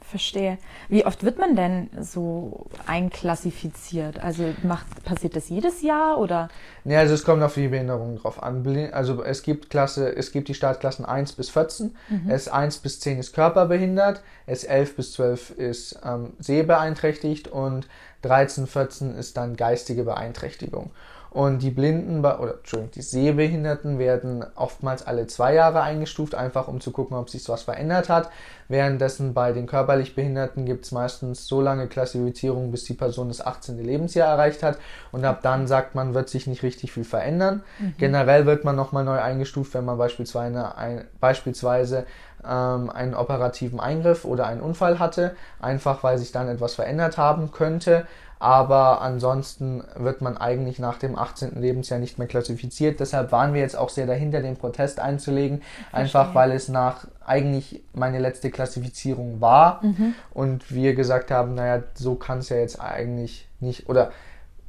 verstehe. Wie oft wird man denn so einklassifiziert? Also macht, passiert das jedes Jahr oder? Ja, also es kommt auf die Behinderung drauf an. Also es gibt Klasse, es gibt die Startklassen 1 bis 14, mhm. S1 bis 10 ist körperbehindert, S11 bis 12 ist ähm, sehbeeinträchtigt und 13, 14 ist dann geistige Beeinträchtigung. Und die Blinden oder Entschuldigung, die Sehbehinderten werden oftmals alle zwei Jahre eingestuft, einfach um zu gucken, ob sich was verändert hat. Währenddessen bei den körperlich Behinderten gibt es meistens so lange Klassifizierung, bis die Person das 18. Lebensjahr erreicht hat. Und ab dann sagt man, wird sich nicht richtig viel verändern. Mhm. Generell wird man nochmal neu eingestuft, wenn man beispielsweise, ein, beispielsweise ähm, einen operativen Eingriff oder einen Unfall hatte, einfach weil sich dann etwas verändert haben könnte aber ansonsten wird man eigentlich nach dem 18. Lebensjahr nicht mehr klassifiziert. Deshalb waren wir jetzt auch sehr dahinter, den Protest einzulegen, einfach weil es nach eigentlich meine letzte Klassifizierung war mhm. und wir gesagt haben, naja, so kann es ja jetzt eigentlich nicht, oder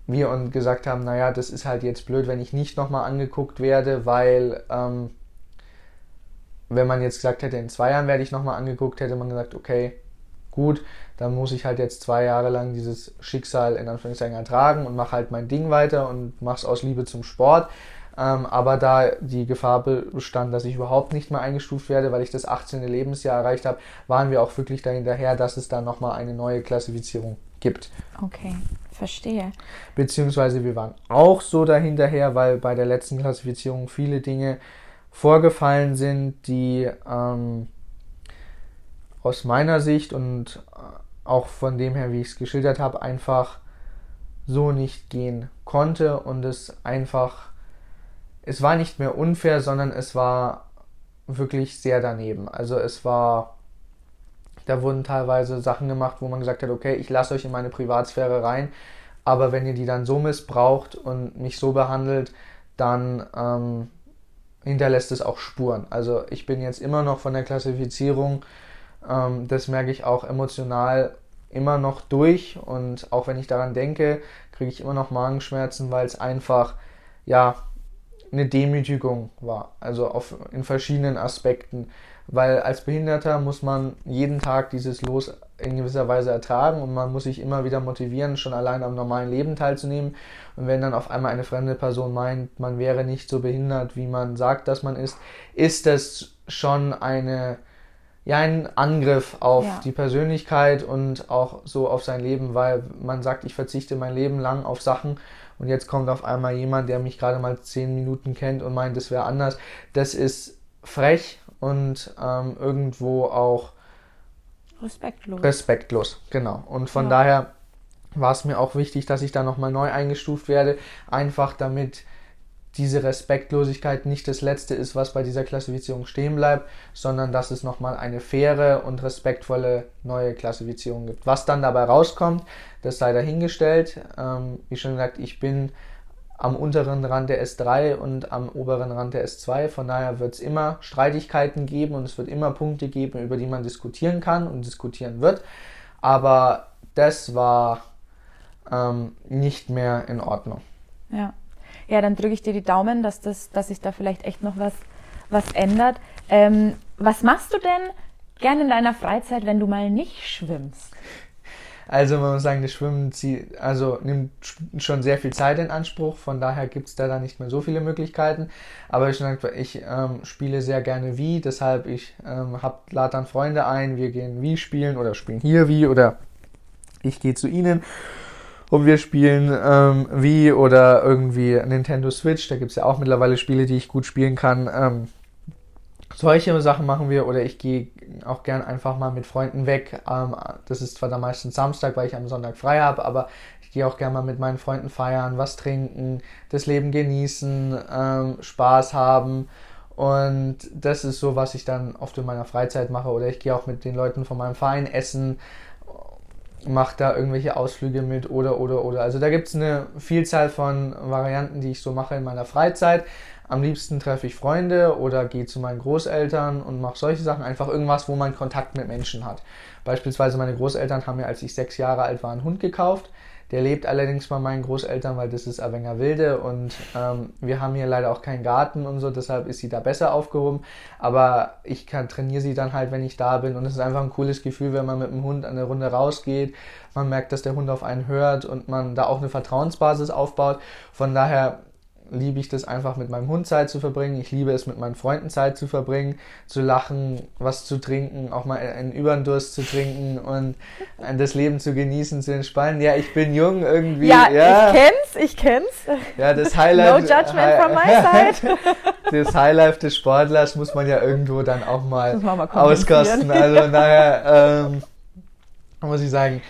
wir und gesagt haben, naja, das ist halt jetzt blöd, wenn ich nicht nochmal angeguckt werde, weil ähm, wenn man jetzt gesagt hätte, in zwei Jahren werde ich nochmal angeguckt, hätte man gesagt, okay, gut, dann muss ich halt jetzt zwei Jahre lang dieses Schicksal in Anführungszeichen ertragen und mache halt mein Ding weiter und mache es aus Liebe zum Sport. Ähm, aber da die Gefahr bestand, dass ich überhaupt nicht mehr eingestuft werde, weil ich das 18. Lebensjahr erreicht habe, waren wir auch wirklich dahinterher, dass es dann nochmal eine neue Klassifizierung gibt. Okay, verstehe. Beziehungsweise wir waren auch so dahinterher, weil bei der letzten Klassifizierung viele Dinge vorgefallen sind, die ähm, aus meiner Sicht und auch von dem her, wie ich es geschildert habe, einfach so nicht gehen konnte und es einfach, es war nicht mehr unfair, sondern es war wirklich sehr daneben. Also es war, da wurden teilweise Sachen gemacht, wo man gesagt hat, okay, ich lasse euch in meine Privatsphäre rein, aber wenn ihr die dann so missbraucht und mich so behandelt, dann ähm, hinterlässt es auch Spuren. Also ich bin jetzt immer noch von der Klassifizierung, ähm, das merke ich auch emotional immer noch durch und auch wenn ich daran denke, kriege ich immer noch Magenschmerzen, weil es einfach ja eine Demütigung war, also auf, in verschiedenen Aspekten, weil als Behinderter muss man jeden Tag dieses Los in gewisser Weise ertragen und man muss sich immer wieder motivieren, schon allein am normalen Leben teilzunehmen. Und wenn dann auf einmal eine fremde Person meint, man wäre nicht so behindert, wie man sagt, dass man ist, ist das schon eine ja ein Angriff auf ja. die Persönlichkeit und auch so auf sein Leben, weil man sagt, ich verzichte mein Leben lang auf Sachen und jetzt kommt auf einmal jemand, der mich gerade mal zehn Minuten kennt und meint, es wäre anders. Das ist frech und ähm, irgendwo auch respektlos. Respektlos, genau. Und von ja. daher war es mir auch wichtig, dass ich da nochmal neu eingestuft werde, einfach damit diese Respektlosigkeit nicht das Letzte ist, was bei dieser Klassifizierung stehen bleibt, sondern dass es nochmal eine faire und respektvolle neue Klassifizierung gibt. Was dann dabei rauskommt, das sei dahingestellt. Ähm, wie schon gesagt, ich bin am unteren Rand der S3 und am oberen Rand der S2. Von daher wird es immer Streitigkeiten geben und es wird immer Punkte geben, über die man diskutieren kann und diskutieren wird. Aber das war ähm, nicht mehr in Ordnung. Ja. Ja, dann drücke ich dir die Daumen, dass, das, dass sich da vielleicht echt noch was, was ändert. Ähm, was machst du denn gerne in deiner Freizeit, wenn du mal nicht schwimmst? Also man muss sagen, das Schwimmen zieht, also nimmt schon sehr viel Zeit in Anspruch, von daher gibt es da dann nicht mehr so viele Möglichkeiten. Aber ich, ich ähm, spiele sehr gerne Wii, deshalb ich ähm, lade dann Freunde ein, wir gehen Wii spielen oder spielen hier Wii oder ich gehe zu ihnen und wir spielen ähm, Wii oder irgendwie Nintendo Switch. Da gibt es ja auch mittlerweile Spiele, die ich gut spielen kann. Ähm, solche Sachen machen wir oder ich gehe auch gern einfach mal mit Freunden weg. Ähm, das ist zwar dann meistens Samstag, weil ich am Sonntag frei habe, aber ich gehe auch gern mal mit meinen Freunden feiern, was trinken, das Leben genießen, ähm, Spaß haben. Und das ist so, was ich dann oft in meiner Freizeit mache. Oder ich gehe auch mit den Leuten von meinem Verein essen macht da irgendwelche Ausflüge mit oder oder oder. Also da gibt es eine Vielzahl von Varianten, die ich so mache in meiner Freizeit. Am liebsten treffe ich Freunde oder gehe zu meinen Großeltern und mache solche Sachen. Einfach irgendwas, wo man Kontakt mit Menschen hat. Beispielsweise meine Großeltern haben mir, als ich sechs Jahre alt war, einen Hund gekauft. Der lebt allerdings bei meinen Großeltern, weil das ist Awenger Wilde und ähm, wir haben hier leider auch keinen Garten und so, deshalb ist sie da besser aufgehoben. Aber ich trainiere sie dann halt, wenn ich da bin und es ist einfach ein cooles Gefühl, wenn man mit dem Hund eine Runde rausgeht. Man merkt, dass der Hund auf einen hört und man da auch eine Vertrauensbasis aufbaut. Von daher liebe ich das einfach mit meinem Hund Zeit zu verbringen. Ich liebe es mit meinen Freunden Zeit zu verbringen, zu lachen, was zu trinken, auch mal einen Überdurst zu trinken und das Leben zu genießen, zu entspannen. Ja, ich bin jung irgendwie. Ja, ja. ich kenn's, ich kenn's. Ja, das Highlight. No judgment from my side. das Highlight des Sportlers muss man ja irgendwo dann auch mal, mal auskosten. Also naja, ähm, muss ich sagen,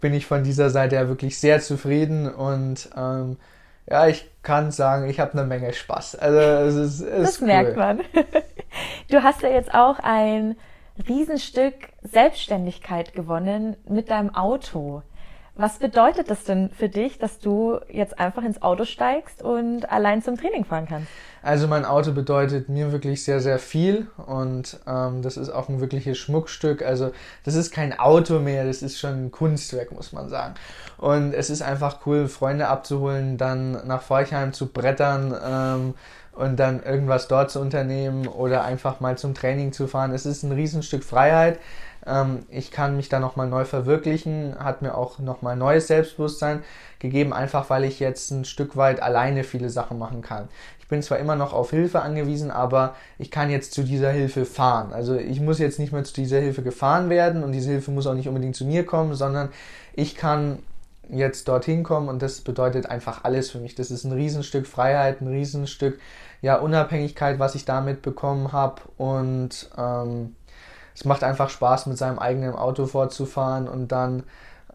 bin ich von dieser Seite ja wirklich sehr zufrieden und ähm, ja, ich kann sagen, ich habe eine Menge Spaß. Also es ist, es das cool. merkt man. Du hast ja jetzt auch ein Riesenstück Selbstständigkeit gewonnen mit deinem Auto. Was bedeutet das denn für dich, dass du jetzt einfach ins Auto steigst und allein zum Training fahren kannst? Also mein Auto bedeutet mir wirklich sehr, sehr viel und ähm, das ist auch ein wirkliches Schmuckstück. Also das ist kein Auto mehr, das ist schon ein Kunstwerk, muss man sagen. Und es ist einfach cool, Freunde abzuholen, dann nach Forchheim zu brettern. Ähm, und dann irgendwas dort zu unternehmen oder einfach mal zum Training zu fahren. Es ist ein Riesenstück Freiheit. Ähm, ich kann mich da nochmal neu verwirklichen, hat mir auch nochmal neues Selbstbewusstsein gegeben, einfach weil ich jetzt ein Stück weit alleine viele Sachen machen kann. Ich bin zwar immer noch auf Hilfe angewiesen, aber ich kann jetzt zu dieser Hilfe fahren. Also ich muss jetzt nicht mehr zu dieser Hilfe gefahren werden und diese Hilfe muss auch nicht unbedingt zu mir kommen, sondern ich kann jetzt dorthin kommen und das bedeutet einfach alles für mich. Das ist ein Riesenstück Freiheit, ein Riesenstück ja, Unabhängigkeit, was ich damit bekommen habe und ähm, es macht einfach Spaß, mit seinem eigenen Auto fortzufahren und dann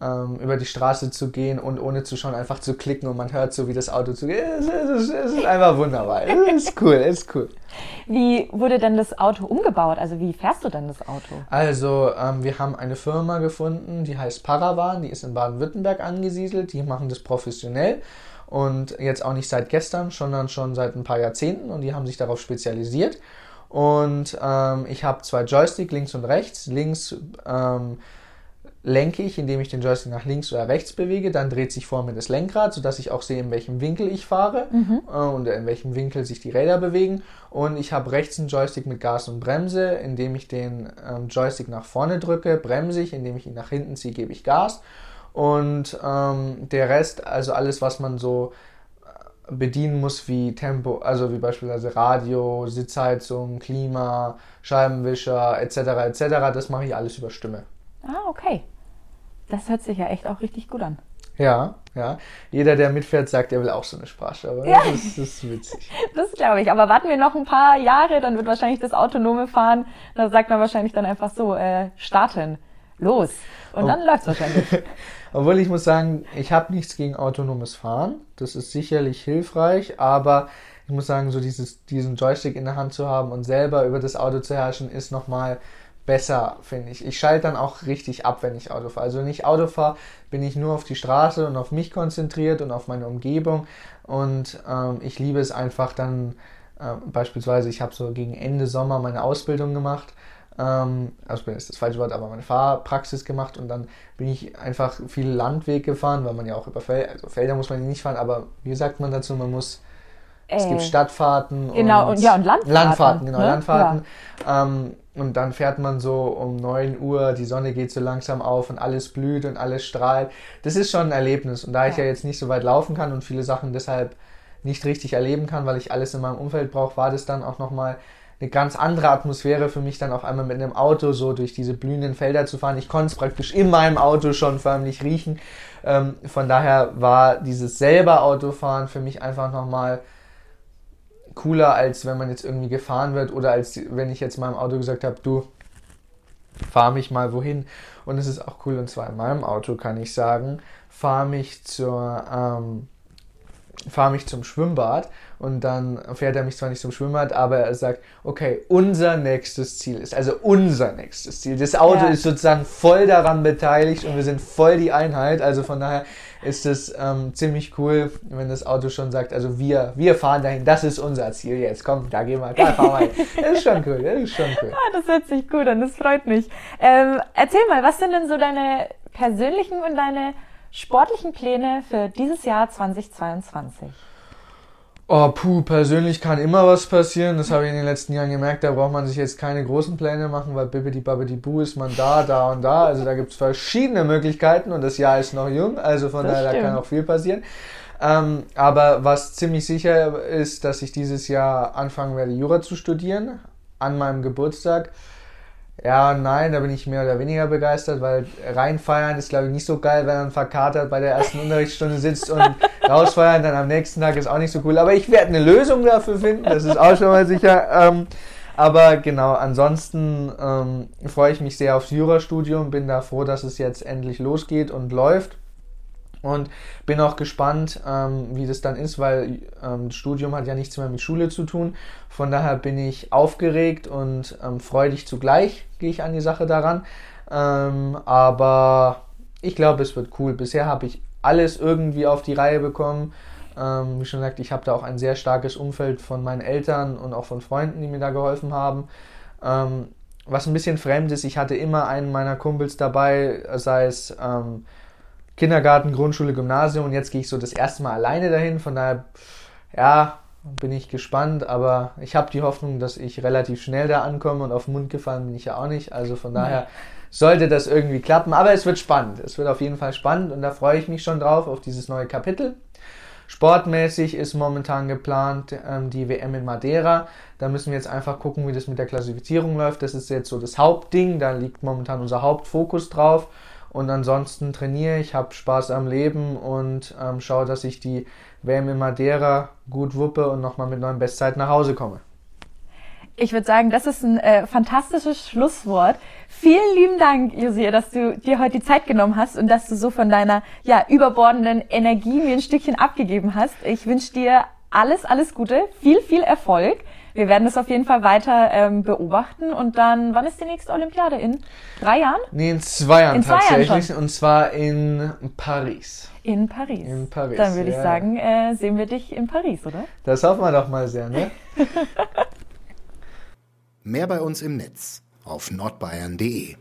ähm, über die Straße zu gehen und ohne zu schauen einfach zu klicken und man hört so, wie das Auto zugeht. Es, es, es ist einfach wunderbar. Es ist cool, es ist cool. Wie wurde denn das Auto umgebaut? Also wie fährst du denn das Auto? Also ähm, wir haben eine Firma gefunden, die heißt Paravan, die ist in Baden-Württemberg angesiedelt, die machen das professionell und jetzt auch nicht seit gestern, sondern schon seit ein paar Jahrzehnten und die haben sich darauf spezialisiert. Und ähm, ich habe zwei Joystick links und rechts. Links ähm, lenke ich, indem ich den Joystick nach links oder rechts bewege. Dann dreht sich vor mir das Lenkrad, sodass ich auch sehe, in welchem Winkel ich fahre mhm. äh, und in welchem Winkel sich die Räder bewegen. Und ich habe rechts einen Joystick mit Gas und Bremse. Indem ich den ähm, Joystick nach vorne drücke, bremse ich. Indem ich ihn nach hinten ziehe, gebe ich Gas. Und ähm, der Rest, also alles, was man so bedienen muss, wie Tempo, also wie beispielsweise Radio, Sitzheizung, Klima, Scheibenwischer etc. etc., das mache ich alles über Stimme. Ah, okay. Das hört sich ja echt auch richtig gut an. Ja, ja. Jeder, der mitfährt, sagt, er will auch so eine Sprachsteuerung. Ja. Das, das ist witzig. Das glaube ich. Aber warten wir noch ein paar Jahre, dann wird wahrscheinlich das autonome Fahren, da sagt man wahrscheinlich dann einfach so, äh, starten, los. Und oh. dann läuft es wahrscheinlich. Obwohl ich muss sagen, ich habe nichts gegen autonomes Fahren. Das ist sicherlich hilfreich, aber ich muss sagen, so dieses, diesen Joystick in der Hand zu haben und selber über das Auto zu herrschen, ist nochmal besser, finde ich. Ich schalte dann auch richtig ab, wenn ich Auto fahre. Also wenn ich Auto fahre, bin ich nur auf die Straße und auf mich konzentriert und auf meine Umgebung. Und ähm, ich liebe es einfach dann, äh, beispielsweise, ich habe so gegen Ende Sommer meine Ausbildung gemacht. Ähm, Ausbildung ist das falsche Wort, aber meine Fahrpraxis gemacht und dann bin ich einfach viel Landweg gefahren, weil man ja auch über Felder, also Felder muss man nicht fahren, aber wie sagt man dazu, man muss es gibt äh, Stadtfahrten genau, und, ja, und Landfahrten. Landfahrten, genau, ne? Landfahrten. Ja. Ähm, und dann fährt man so um 9 Uhr, die Sonne geht so langsam auf und alles blüht und alles strahlt. Das ist schon ein Erlebnis. Und da ja. ich ja jetzt nicht so weit laufen kann und viele Sachen deshalb nicht richtig erleben kann, weil ich alles in meinem Umfeld brauche, war das dann auch nochmal eine ganz andere Atmosphäre für mich, dann auf einmal mit einem Auto so durch diese blühenden Felder zu fahren. Ich konnte es praktisch in meinem Auto schon förmlich riechen. Ähm, von daher war dieses selber Autofahren für mich einfach nochmal cooler, als wenn man jetzt irgendwie gefahren wird oder als wenn ich jetzt meinem Auto gesagt habe, du fahr mich mal wohin. Und es ist auch cool, und zwar in meinem Auto kann ich sagen, fahr mich zur ähm, fahr mich zum Schwimmbad und dann fährt er mich zwar nicht zum Schwimmbad, aber er sagt, okay, unser nächstes Ziel ist, also unser nächstes Ziel. Das Auto ja. ist sozusagen voll daran beteiligt und wir sind voll die Einheit. Also von daher ist es ähm, ziemlich cool, wenn das Auto schon sagt, also wir, wir fahren dahin, das ist unser Ziel jetzt. Komm, da gehen wir, da fahren wir. Das ist schon cool, das ist schon cool. Ah, das hört sich gut an, das freut mich. Ähm, erzähl mal, was sind denn so deine persönlichen und deine sportlichen Pläne für dieses Jahr 2022? Oh, puh, persönlich kann immer was passieren. Das habe ich in den letzten Jahren gemerkt. Da braucht man sich jetzt keine großen Pläne machen, weil Bibbidi Babbidi Boo ist man da, da und da. Also da gibt es verschiedene Möglichkeiten und das Jahr ist noch jung. Also von daher, da kann auch viel passieren. Ähm, aber was ziemlich sicher ist, dass ich dieses Jahr anfangen werde, Jura zu studieren. An meinem Geburtstag. Ja, nein, da bin ich mehr oder weniger begeistert, weil reinfeiern ist, glaube ich, nicht so geil, wenn man verkatert bei der ersten Unterrichtsstunde sitzt und rausfeiern dann am nächsten Tag ist auch nicht so cool. Aber ich werde eine Lösung dafür finden, das ist auch schon mal sicher. Ähm, aber genau, ansonsten ähm, freue ich mich sehr aufs Jurastudium, bin da froh, dass es jetzt endlich losgeht und läuft. Und bin auch gespannt, ähm, wie das dann ist, weil ähm, das Studium hat ja nichts mehr mit Schule zu tun. Von daher bin ich aufgeregt und ähm, freudig zugleich gehe ich an die Sache daran. Ähm, aber ich glaube, es wird cool. Bisher habe ich alles irgendwie auf die Reihe bekommen. Ähm, wie schon gesagt, ich habe da auch ein sehr starkes Umfeld von meinen Eltern und auch von Freunden, die mir da geholfen haben. Ähm, was ein bisschen fremd ist, ich hatte immer einen meiner Kumpels dabei, sei es Kindergarten, Grundschule, Gymnasium und jetzt gehe ich so das erste Mal alleine dahin. Von daher, ja, bin ich gespannt, aber ich habe die Hoffnung, dass ich relativ schnell da ankomme und auf den Mund gefallen bin ich ja auch nicht. Also von daher sollte das irgendwie klappen. Aber es wird spannend. Es wird auf jeden Fall spannend und da freue ich mich schon drauf, auf dieses neue Kapitel. Sportmäßig ist momentan geplant ähm, die WM in Madeira. Da müssen wir jetzt einfach gucken, wie das mit der Klassifizierung läuft. Das ist jetzt so das Hauptding. Da liegt momentan unser Hauptfokus drauf. Und ansonsten trainiere ich, habe Spaß am Leben und ähm, schaue, dass ich die WM in Madeira gut wuppe und nochmal mit neuen Bestzeiten nach Hause komme. Ich würde sagen, das ist ein äh, fantastisches Schlusswort. Vielen lieben Dank, Josia, dass du dir heute die Zeit genommen hast und dass du so von deiner ja, überbordenden Energie mir ein Stückchen abgegeben hast. Ich wünsche dir alles, alles Gute, viel, viel Erfolg. Wir werden es auf jeden Fall weiter ähm, beobachten und dann, wann ist die nächste Olympiade? In drei Jahren? Nee, in zwei Jahren In zwei Jahren tatsächlich. schon. und zwar in Paris. In Paris. In Paris, Dann würde ich ja. sagen, äh, sehen wir dich in Paris, oder? Das hoffen wir doch mal sehr, ne? Mehr bei uns im Netz auf nordbayern.de